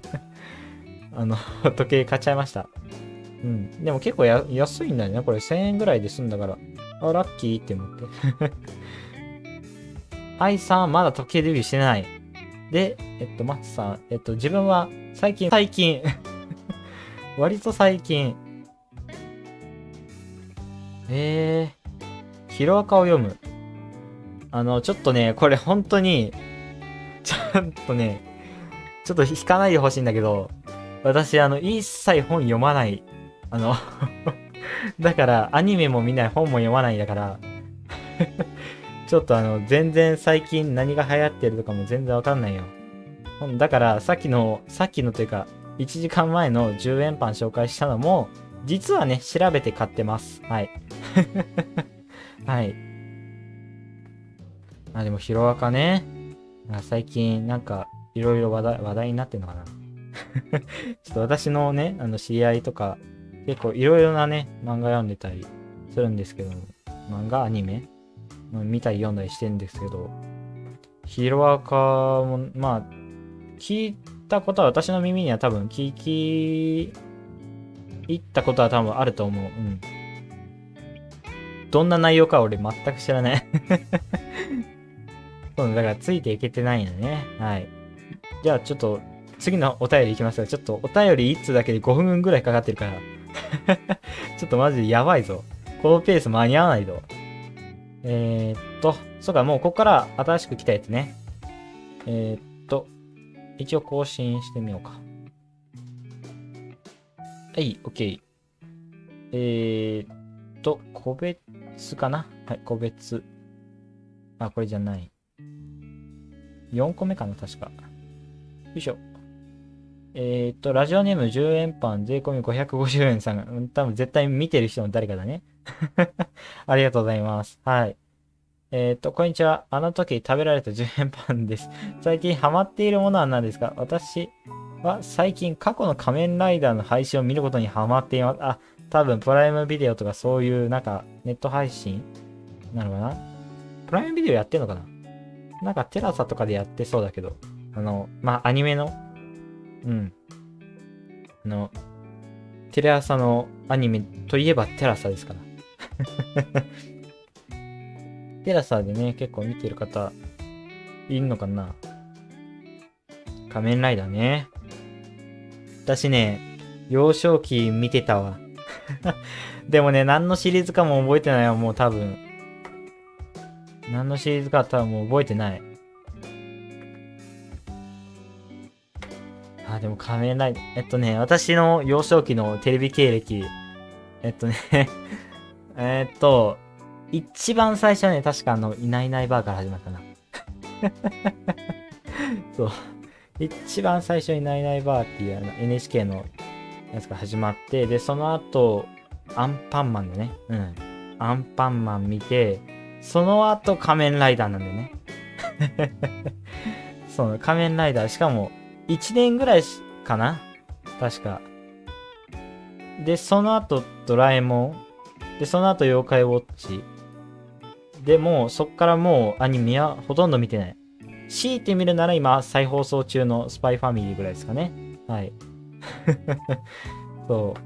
あの、時計買っちゃいました。うん。でも結構安いんだよね。これ1000円ぐらいで済んだから。あ、ラッキーって思って。愛さん、まだ時計デビューしてない。で、えっと、松さん、えっと、自分は最近、最近、割と最近、えー、ヒロアカを読む。あの、ちょっとね、これ本当に、ちゃんとね、ちょっと引かないでほしいんだけど、私、あの、一切本読まない。あの、だから、アニメも見ない、本も読まないだから、ちょっとあの、全然最近何が流行ってるとかも全然わかんないよ。だから、さっきの、さっきのというか、1時間前の10円パン紹介したのも、実はね、調べて買ってます。はい。はい。あ、でも、ヒロアカね。最近、なんか、いろいろ話題、話題になってんのかな。ちょっと私のね、あの、知り合いとか、結構いろいろなね、漫画読んでたりするんですけど、漫画、アニメ見たり読んだりしてんですけど、ヒロアカも、まあ、聞いたことは私の耳には多分聞き入ったことは多分あると思う。うん。どんな内容か俺全く知らない。そう、だからついていけてないんだね。はい。じゃあちょっと次のお便りいきますが、ちょっとお便り1通だけで5分ぐらいかかってるから。ちょっとマジでやばいぞ。このペース間に合わないぞ。えー、っと、そうか、もうここから新しく来たやつね。えー、っと、一応更新してみようか。はい、OK。えー、っと、個別かな？はい、個別。あ、これじゃない。4個目かな、確か。よいしょ。えー、っと、ラジオネーム10円パン税込み550円さんが、うん多分絶対見てる人の誰かだね。ありがとうございます。はい。えー、っと、こんにちは。あの時食べられた10円パンです。最近ハマっているものは何ですか？私は最近過去の仮面ライダーの配信を見ることにハマっています。あ、多分プライムビデオとかそういうなんかネット配信なのかな？プライムビデオやってんのかな？なんかテラサとかでやってそうだけど。あの、まあ、アニメの、うん。あの、テレ朝のアニメといえばテラサですから。テラサでね、結構見てる方、いるのかな仮面ライダーね。私ね、幼少期見てたわ。でもね、何のシリーズかも覚えてないわ、もう多分。何のシリーズか多分もう覚えてない。あ、でも仮面ライダー。えっとね、私の幼少期のテレビ経歴。えっとね、えっと、一番最初はね、確かあの、いないいないバーから始まったな。そう。一番最初にないいないバーっていうあの NHK のやつが始まって、で、その後、アンパンマンでね、うん。アンパンマン見て、その後仮面ライダーなんだよね。そう、仮面ライダー。しかも、1年ぐらいかな？確か。で、その後、ドラえもん。で、その後、妖怪ウォッチ。で、も、そっからもう、アニメはほとんど見てない。強いて見るなら今、再放送中のスパイファミリーぐらいですかね。はい。そう。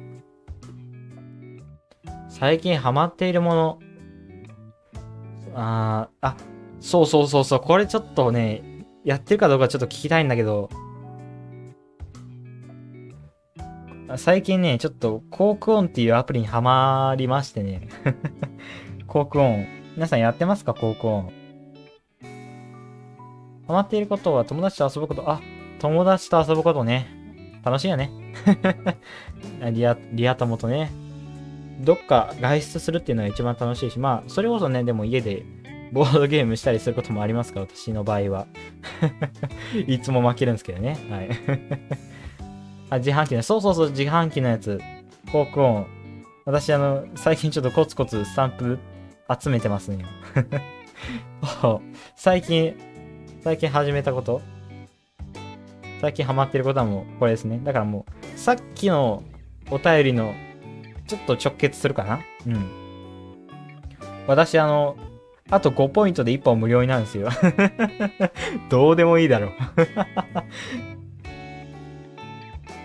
最近ハマっているもの。あー、あ、そうそうそうそう。これちょっとね、やってるかどうかちょっと聞きたいんだけど、最近ね、ちょっと、コークオンっていうアプリにハマりましてね。コークオン。皆さんやってますかコークオン。ハマっていることは友達と遊ぶこと。あ、友達と遊ぶことね。楽しいよね。リア、リア友とね。どっか外出するっていうのが一番楽しいし、まあ、それこそね、でも家でボードゲームしたりすることもありますから、私の場合は。いつも負けるんですけどね。はい。あ、自販機ね。そうそうそう、自販機のやつ。コークオン。私、あの、最近ちょっとコツコツスタンプ集めてますね。最近、最近始めたこと最近ハマってることはもうこれですね。だからもう、さっきのお便りのちょっと直結するかなうん。私、あの、あと5ポイントで1本無料になるんですよ。どうでもいいだろう。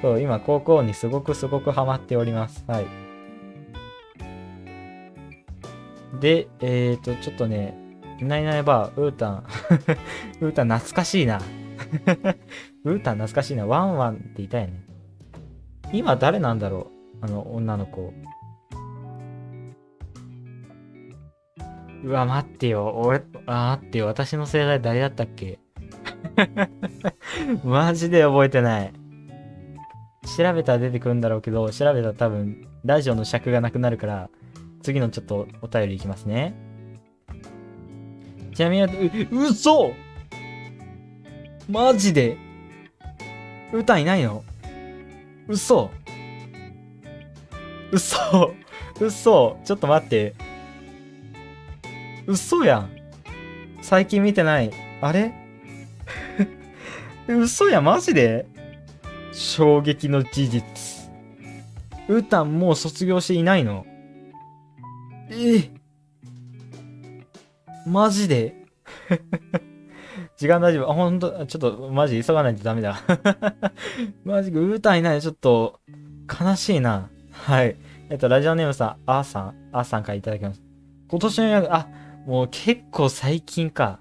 そう、今、高校にすごくすごくハマっております。はい。で、えーと、ちょっとね、いないいないばー、ウータン。ウータン懐かしいな。ウータン懐かしいな。ワンワンっていたよね。今誰なんだろう？あの、女の子。うわ、待ってよ。俺、あ、待ってよ。私の世代誰だったっけ？マジで覚えてない。調べたら出てくるんだろうけど、調べたら多分、ラジオの尺がなくなるから、次のちょっとお便りいきますね。ちなみに、う、嘘マジで？歌いないの？嘘嘘嘘ちょっと待って。嘘やん。最近見てない。あれ？嘘やん、マジで？衝撃の事実。ウタンもう卒業していないの？え？マジで？時間大丈夫？あ、ほんと、ちょっと、マジ？急がないとダメだ。マジ、ウータンいない。ちょっと、悲しいな。はい。えっと、ラジオネームさん、あーさん、あーさんからいただきます。今年の役、あ、もう結構最近か。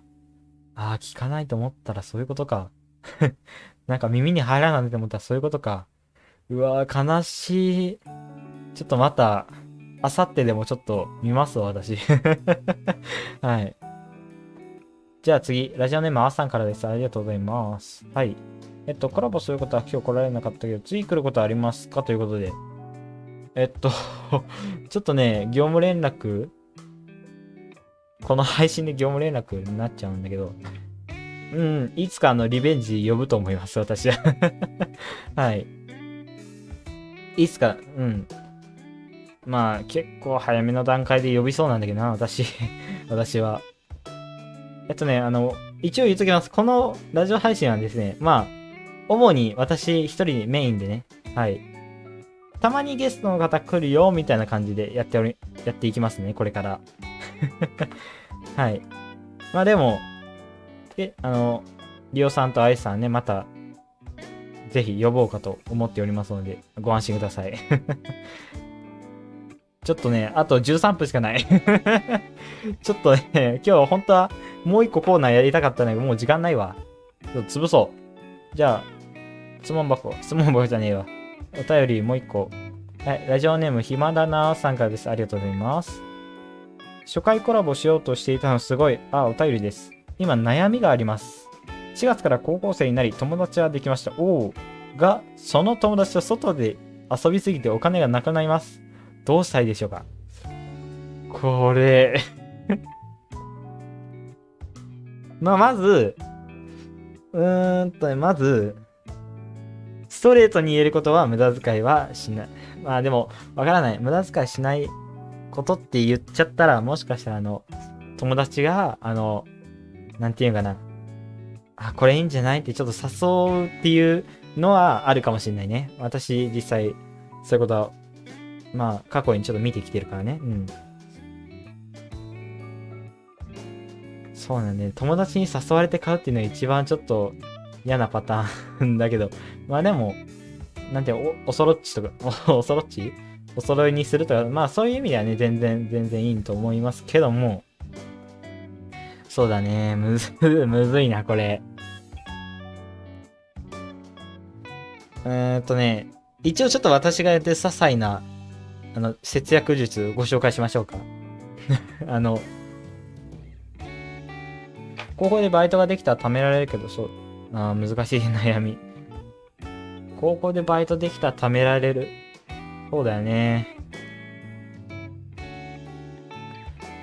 あー、聞かないと思ったらそういうことか。なんか耳に入らないって思ったらそういうことか。うわー、悲しい。ちょっとまた、あさってでもちょっと見ますわ、私。はい。じゃあ次、ラジオネームあさんからです。ありがとうございます。はい。えっと、コラボすることは今日来られなかったけど、次来ることありますかということで。えっと、ちょっとね、業務連絡、この配信で業務連絡になっちゃうんだけど、うん、いつかあの、リベンジ呼ぶと思います、私は。はい。いつか、うん。まあ、結構早めの段階で呼びそうなんだけどな、私。私は。えっとね、あの、一応言っときます。このラジオ配信はですね、まあ、主に私一人メインでね、はい。たまにゲストの方来るよ、みたいな感じでやっており、やっていきますね、これから。はい。まあでも、で、あの、リオさんとアイさんね、また、ぜひ呼ぼうかと思っておりますので、ご安心ください。ちょっとね、あと13分しかない。ちょっとね、今日本当はもう一個コーナーやりたかったんだけど、もう時間ないわ。ちょっと潰そう。じゃあ、質問箱、質問箱じゃねえわ。お便りもう一個。はい、ラジオネームひまだなさんからです。ありがとうございます。初回コラボしようとしていたのすごい。あ、お便りです。今悩みがあります。4月から高校生になり友達はできました。おお。が、その友達と外で遊びすぎてお金がなくなります。どうしたいでしょうか？これ まあ、まず、うーんとね、まず、ストレートに言えることは無駄遣いはしない。まあでも、わからない。無駄遣いしないことって言っちゃったら、もしかしたらあの、友達が、あの、なんていうかな。あ、これいいんじゃないってちょっと誘うっていうのはあるかもしれないね。私、実際、そういうことは、まあ、過去にちょっと見てきてるからね。うん。そうなんだね。友達に誘われて買うっていうのが一番ちょっと嫌なパターンだけど。まあでも、なんていうお、おそろっちとか、おおそろっち？お揃いにするとか、まあそういう意味ではね、全然、全然いいと思いますけども、そうだね。むず、むずいな、これ。うーんとね、一応ちょっと私がやって些細な、あの、節約術ご紹介しましょうか。あの、高校でバイトができたら貯められるけど、そう、あ難しい悩み。高校でバイトできたら貯められる。そうだよね。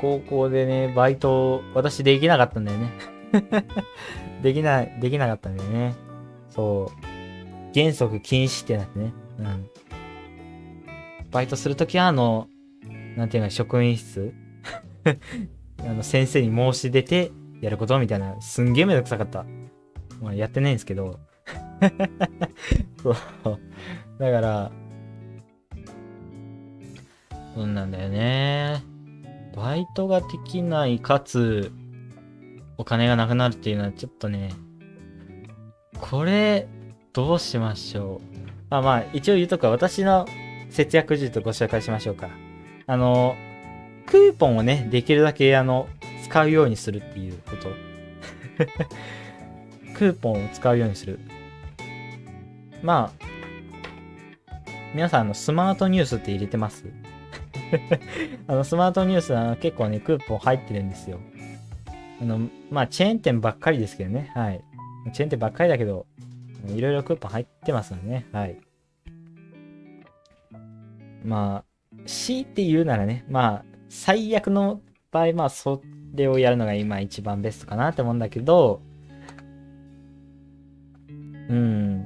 高校でね、バイト、私できなかったんだよね。できない、できなかったんだよね。そう。原則禁止ってなってね。うん。バイトするときは、あの、なんていうの、職員室？あの、先生に申し出てやることみたいな、すんげえめんどくさかった。まあ、やってないんですけど。そう。だから、そうなんだよね。バイトができないかつ、お金がなくなるっていうのはちょっとね、これ、どうしましょう？あ、まあ、一応言うとくか、私の節約術ご紹介しましょうか。あの、クーポンをね、できるだけ、あの、使うようにするっていうこと。クーポンを使うようにする。まあ、皆さん、あの、スマートニュースって入れてます？あの、スマートニュースは結構ね、クーポン入ってるんですよ。あの、まあ、チェーン店ばっかりですけどね。はい。チェーン店ばっかりだけど、いろいろクーポン入ってますのでね。はい。まあ、強いて言うならね、まあ、最悪の場合、まあ、それをやるのが今一番ベストかなって思うんだけど、うん。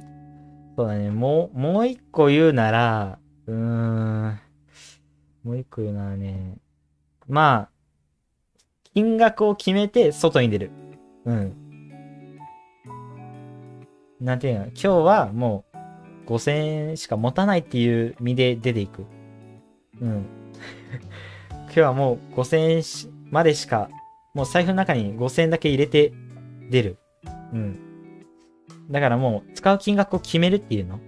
そうだね。もう、もう一個言うなら、うーん。もう一個言うならね、まあ、金額を決めて外に出る。うん。なんていうの、今日はもう5000円しか持たないっていう身で出ていく。うん。今日はもう5000円までしか、もう財布の中に5000円だけ入れて出る。うん。だからもう使う金額を決めるっていうの。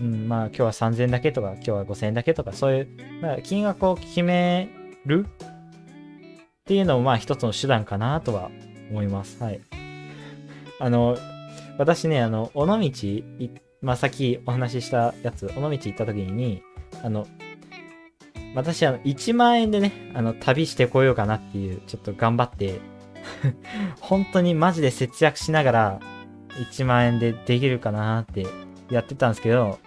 うん、まあ今日は3000円だけとか、今日は5000円だけとか、そういう、まあ、金額を決めるっていうのもまあ一つの手段かなとは思います。はい。あの、私ね、あの、尾道い、まあさっきお話ししたやつ、尾道行った時に、あの、私あの、1万円でね、あの、旅してこようかなっていう、ちょっと頑張って、本当にマジで節約しながら、1万円でできるかなってやってたんですけど、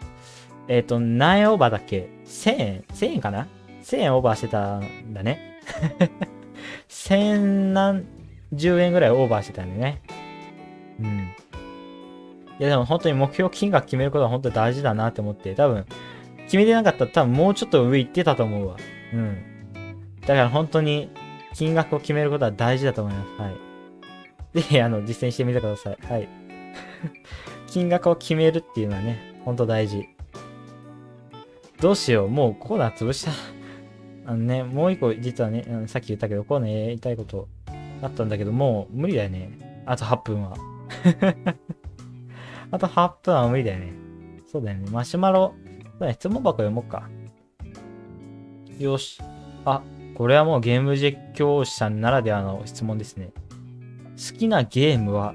えっ、と、何円オーバーだっけ ?1000 円 ?1000 円かな ?1000 円オーバーしてたんだね。1000何十円ぐらいオーバーしてたんだね。うん。いやでも本当に目標金額決めることは本当に大事だなって思って、多分、決めてなかったら多分もうちょっと上行ってたと思うわ。うん。だから本当に金額を決めることは大事だと思います。はい。ぜひ、あの、実践してみてください。はい。金額を決めるっていうのはね、ほんと大事。どうしよう、もうコーナー潰した。あのね、もう一個実はね、さっき言ったけど、コーナーやりたいことあったんだけど、もう無理だよね。あと8分は。あと8分は無理だよね。そうだよね。マシュマロ、そうだね、質問箱読もうか。よし。あ、これはもうゲーム実況者ならではの質問ですね。好きなゲームは？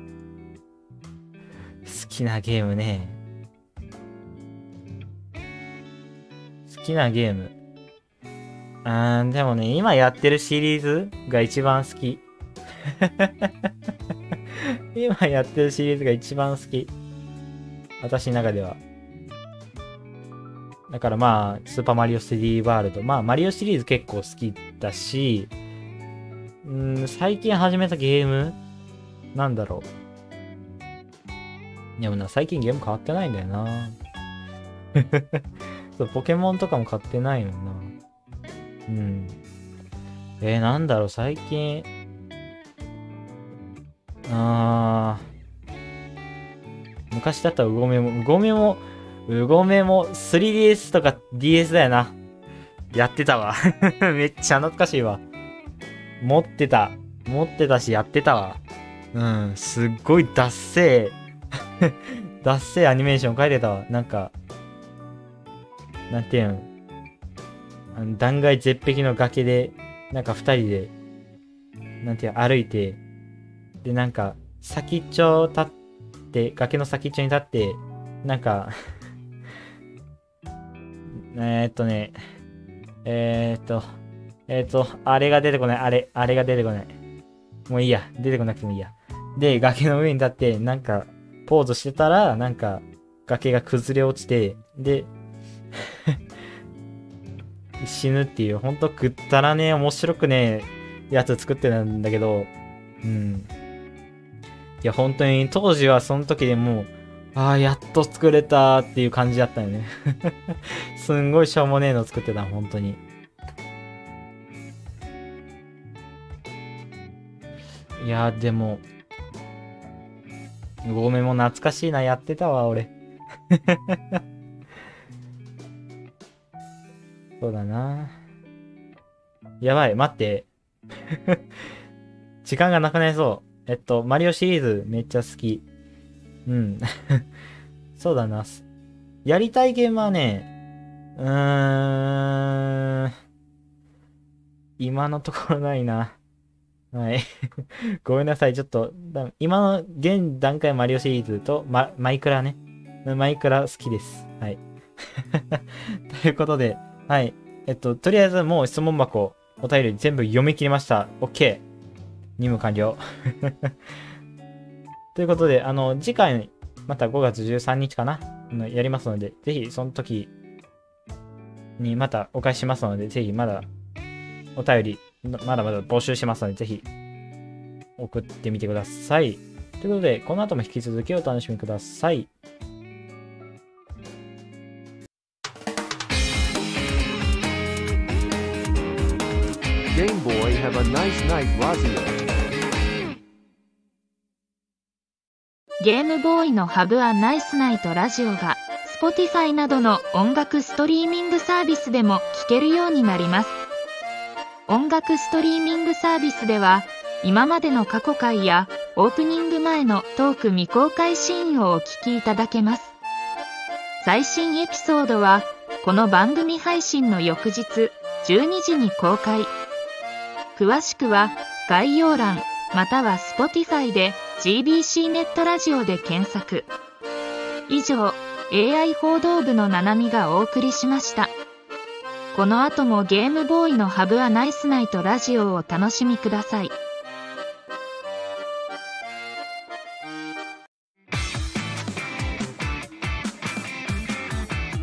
好きなゲームね。きなゲーム。あー、でもね、今やってるシリーズが一番好き。今やってるシリーズが一番好き。私の中では。だからまあ、スーパーマリオ 3D ワールド。まあ、マリオシリーズ結構好きだし、うん、最近始めたゲームなんだろう。でもな、最近ゲーム変わってないんだよな。そう、ポケモンとかも買ってないもんな。うん。えー、なんだろう、最近。あー。昔だったらうごめも、うごめも、うごめも 3DS とか DS だよな。やってたわ。めっちゃ懐かしいわ。持ってた。持ってたし、やってたわ。うん、すっごいダッセー、ダッセーアニメーション描いてたわ。なんか、なんていうん、あの断崖絶壁の崖で、なんか二人で、なんていうの？歩いて、で、なんか、先っちょ立って、崖の先っちょに立って、なんか、えっとね、えーっと、えーっと、あれが出てこない、あれ、あれが出てこない。もういいや、出てこなくてもいいや。で、崖の上に立って、なんか、ポーズしてたら、なんか、崖が崩れ落ちて、で、死ぬっていう、ほんとくったらね、面白くねやつ作ってたんだけど、うん。いや、本当に当時はその時でもう、ああ、やっと作れたっていう感じだったよね。すんごいしょうもねえの作ってた、本当に。いや、でも、ごめんも懐かしいな、やってたわ、俺。そうだな。やばい、待って。時間がなくなりそう。えっと、マリオシリーズめっちゃ好き。うん。そうだな。やりたいゲームはね、うーん。今のところないな。はい。ごめんなさい。ちょっと、今の現段階マリオシリーズと、ま、マイクラね。マイクラ好きです。はい。ということで、はい。えっと、とりあえずもう質問箱、お便り全部読み切りました。OK。任務完了。ということで、あの、次回、また5月13日かな？やりますので、ぜひその時にまたお返ししますので、ぜひまだお便り、まだまだ募集しますので、ぜひ送ってみてください。ということで、この後も引き続きお楽しみください。Have a nice night Razio. ゲームボーイのハブアナイスナイトラジオが Spotify などの音楽ストリーミングサービスでも聴けるようになります。音楽ストリーミングサービスでは今までの過去回やオープニング前のトーク未公開シーンをお聞きいただけます。最新エピソードはこの番組配信の翌日12時に公開。詳しくは概要欄または Spotify で GBC ネットラジオで検索。以上 AI 報道部のななみがお送りしました。この後もゲームボーイのハブアナイスナイトラジオをお楽しみください。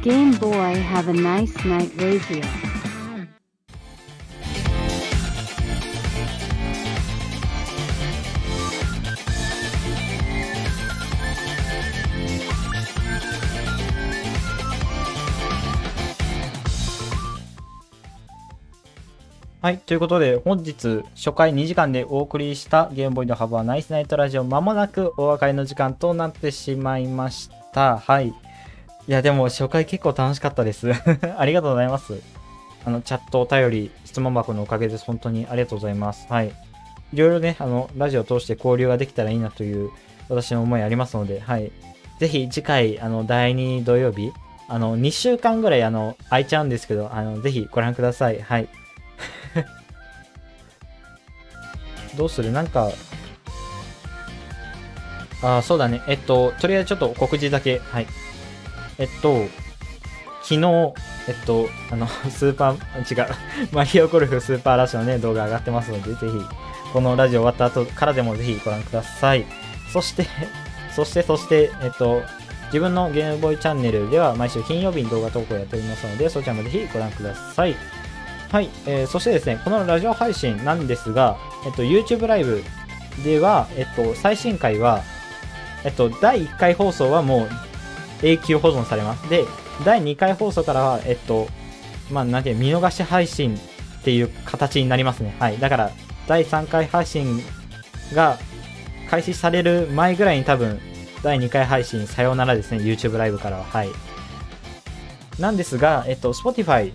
Game Boy have a nice night radio. はい。ということで、本日初回2時間でお送りしたゲームボーイのハブはナイスナイトラジオ、まもなくお別れの時間となってしまいました。はい。いや、でも初回結構楽しかったです。ありがとうございます。あの、チャット、お便り、質問箱のおかげです。本当にありがとうございます。はい。いろいろね、あの、ラジオを通して交流ができたらいいなという私の思いありますので、はい。ぜひ次回、あの、第2土曜日、あの、2週間ぐらい、あの、空いちゃうんですけど、あの、ぜひご覧ください。はい。どうする？なんか、ああ、そうだね。えっと、とりあえずちょっと告示だけ。はい。えっと、昨日、えっと、あの、スーパー、違う、マリオゴルフスーパーラッシュのね、動画上がってますので、ぜひ、このラジオ終わった後からでもぜひご覧ください。そして、そして、そして、えっと、自分のゲームボーイチャンネルでは毎週金曜日に動画投稿やっておりますので、そちらもぜひご覧ください。はい、えーそしてですね、このラジオ配信なんですが、えっと、YouTube ライブでは、えっと、最新回は、えっと、第1回放送はもう永久保存されます。で、第2回放送からは、えっと、まあ、なんていう、見逃し配信っていう形になりますね。はい。だから、第3回配信が開始される前ぐらいに多分、第2回配信さようならですね、YouTube ライブからは。はい。なんですが、えっと、Spotify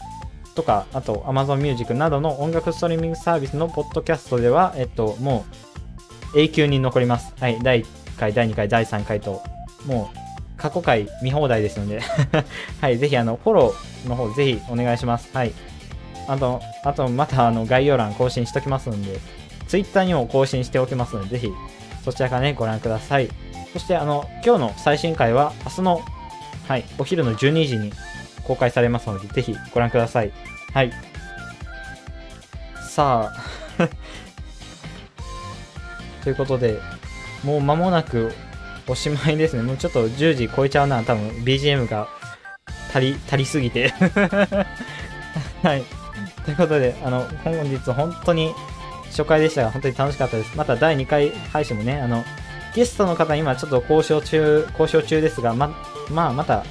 とか、あと Amazon Music などの音楽ストリーミングサービスのポッドキャストでは、えっと、もう永久に残ります。はい。第1回、第2回、第3回と、もう過去回見放題ですので、はい。ぜひ、あの、フォローの方、ぜひお願いします。はい。あと、あと、また、あの、概要欄更新しときますので、Twitter にも更新しておきますので、ぜひ、そちらからね、ご覧ください。そして、あの、今日の最新回は明日の、はい、お昼の12時に公開されますので、ぜひご覧ください。はい。さあ、ということで、もう間もなくおしまいですね。もうちょっと10時超えちゃうな、多分 BGM が足り、足りすぎて。はい。ということで、あの、本日本当に初回でしたが、本当に楽しかったです。また第2回配信もね、あの、ゲストの方今ちょっと交渉中、交渉中ですが、ま、まあまた、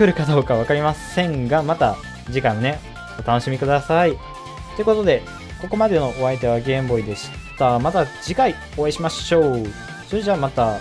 来るかどうか分かりませんが、また次回もね、お楽しみください。ということで、ここまでのお相手はゲームボーイでした。また次回お会いしましょう。それじゃあまた。